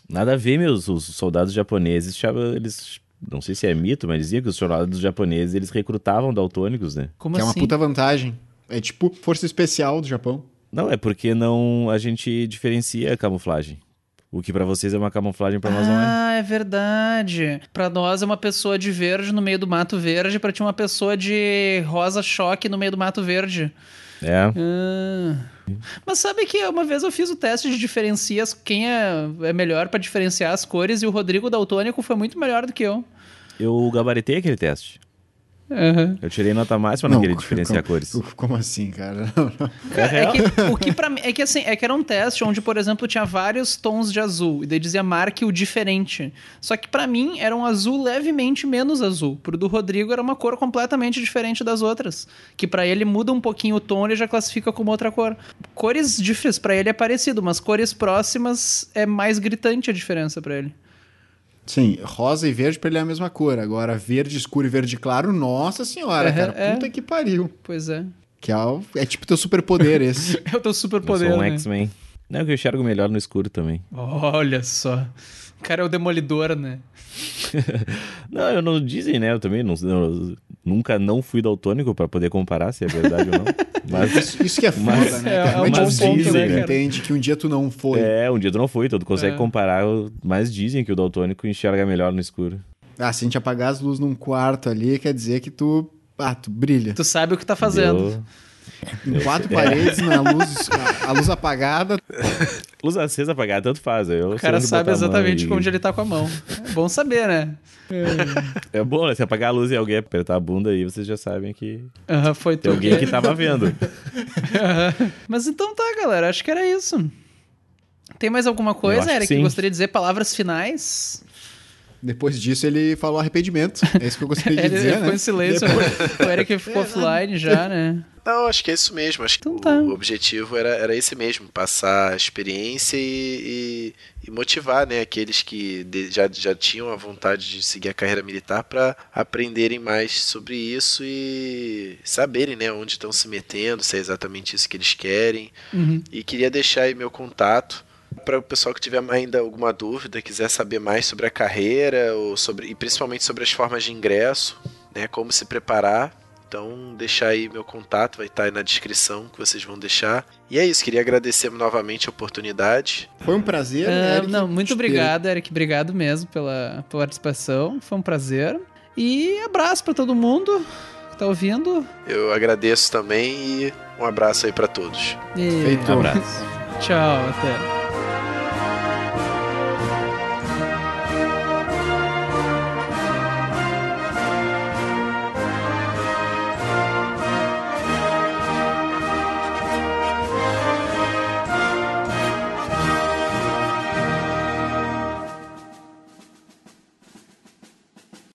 Speaker 3: Nada a ver, meus os soldados japoneses. Eles. Não sei se é mito, mas dizia que os soldados japoneses eles recrutavam daltônicos, né?
Speaker 2: Como
Speaker 1: que é uma
Speaker 2: assim?
Speaker 1: puta vantagem. É tipo força especial do Japão.
Speaker 3: Não, é porque não a gente diferencia a camuflagem. O que pra vocês é uma camuflagem, pra nós não é.
Speaker 2: Ah, é verdade. Pra nós é uma pessoa de verde no meio do mato verde, pra ti uma pessoa de rosa choque no meio do mato verde.
Speaker 3: É.
Speaker 2: Ah. Mas sabe que uma vez eu fiz o teste de diferencias quem é, é melhor pra diferenciar as cores e o Rodrigo Daltônico foi muito melhor do que eu.
Speaker 3: Eu gabaritei aquele teste.
Speaker 2: Aham.
Speaker 3: Eu tirei nota máxima naquele diferenciar
Speaker 1: como,
Speaker 3: cores.
Speaker 1: Como assim, cara? Não, não.
Speaker 2: Cara, é que o que para mim é que assim, é que era um teste onde, por exemplo, tinha vários tons de azul e daí dizia marque o diferente. Só que pra mim era um azul levemente menos azul. Pro do Rodrigo era uma cor completamente diferente das outras, que pra ele muda um pouquinho o tom, ele já classifica como outra cor. Cores diferentes pra ele é parecido, mas cores próximas é mais gritante a diferença pra ele.
Speaker 1: Sim, rosa e verde pra ele é a mesma cor. Agora, verde escuro e verde claro, nossa senhora,
Speaker 2: É,
Speaker 1: cara.
Speaker 2: é.
Speaker 1: Puta que pariu.
Speaker 2: Pois é.
Speaker 1: Que é, o- é tipo teu superpoder esse.
Speaker 2: É o teu super
Speaker 3: Eu
Speaker 2: poder,
Speaker 3: sou um
Speaker 2: né?
Speaker 3: X-Men. Não, que eu enxergo melhor no escuro também.
Speaker 2: Olha só. O cara é o demolidor, né?
Speaker 3: Não, eu não dizem, né? Eu também não, eu nunca não fui daltônico pra poder comparar se é verdade ou não. Mas
Speaker 1: Isso, isso que é foda,
Speaker 3: Mas-
Speaker 1: né?
Speaker 2: é-
Speaker 1: cara?
Speaker 2: é um
Speaker 1: é difícil,
Speaker 2: ponto, né, cara?
Speaker 1: entende que um dia tu não foi.
Speaker 3: é, um dia tu não foi, tu consegue
Speaker 2: É.
Speaker 3: comparar, mas dizem que o daltônico enxerga melhor no escuro.
Speaker 1: Ah, se a gente apagar as luzes num quarto ali, quer dizer que tu. Ah, tu brilha.
Speaker 2: Tu sabe o que tá fazendo.
Speaker 3: Eu-
Speaker 1: Em quatro paredes, na luz, a, a luz apagada.
Speaker 3: Luz acesa apagada, tanto faz. Eu
Speaker 2: O cara sabe exatamente onde
Speaker 3: ele
Speaker 2: tá com a mão. É bom saber, né?
Speaker 3: É bom, né? Se apagar a luz e alguém apertar a bunda aí, vocês já sabem que
Speaker 2: foi
Speaker 3: tem alguém que tava vendo.
Speaker 2: Mas então tá, galera. Acho que era isso. Tem mais alguma coisa,
Speaker 3: que
Speaker 2: Eric? Que
Speaker 3: sim.
Speaker 2: gostaria de dizer? Palavras finais?
Speaker 1: Depois disso, ele falou arrependimento. É isso que eu gostaria de
Speaker 2: Ele,
Speaker 1: dizer,
Speaker 2: ele ficou
Speaker 1: né?
Speaker 2: em silêncio.
Speaker 1: Depois-
Speaker 2: O Eric ficou offline já, né?
Speaker 4: Não, acho que é isso mesmo. Acho que
Speaker 2: Então tá.
Speaker 4: o objetivo era, era esse mesmo, passar a experiência e, e- e motivar né, aqueles que de- já, já tinham a vontade de seguir a carreira militar para aprenderem mais sobre isso e saberem né, onde estão se metendo, se é exatamente isso que eles querem.
Speaker 2: Uhum.
Speaker 4: E queria deixar aí meu contato para o pessoal que tiver ainda alguma dúvida, quiser saber mais sobre a carreira ou sobre, e principalmente sobre as formas de ingresso, né, como se preparar. Então, deixar aí meu contato, vai estar aí na descrição que vocês vão deixar. E é isso, queria agradecer novamente a oportunidade.
Speaker 1: Foi um prazer,
Speaker 2: Ah,
Speaker 1: Eric.
Speaker 2: não, muito obrigado, Eric. Obrigado mesmo pela, pela participação. Foi um prazer. E abraço pra todo mundo que tá ouvindo.
Speaker 4: Eu agradeço também e um abraço aí para todos.
Speaker 2: E
Speaker 1: Feito.
Speaker 3: Abraço.
Speaker 2: tchau, até.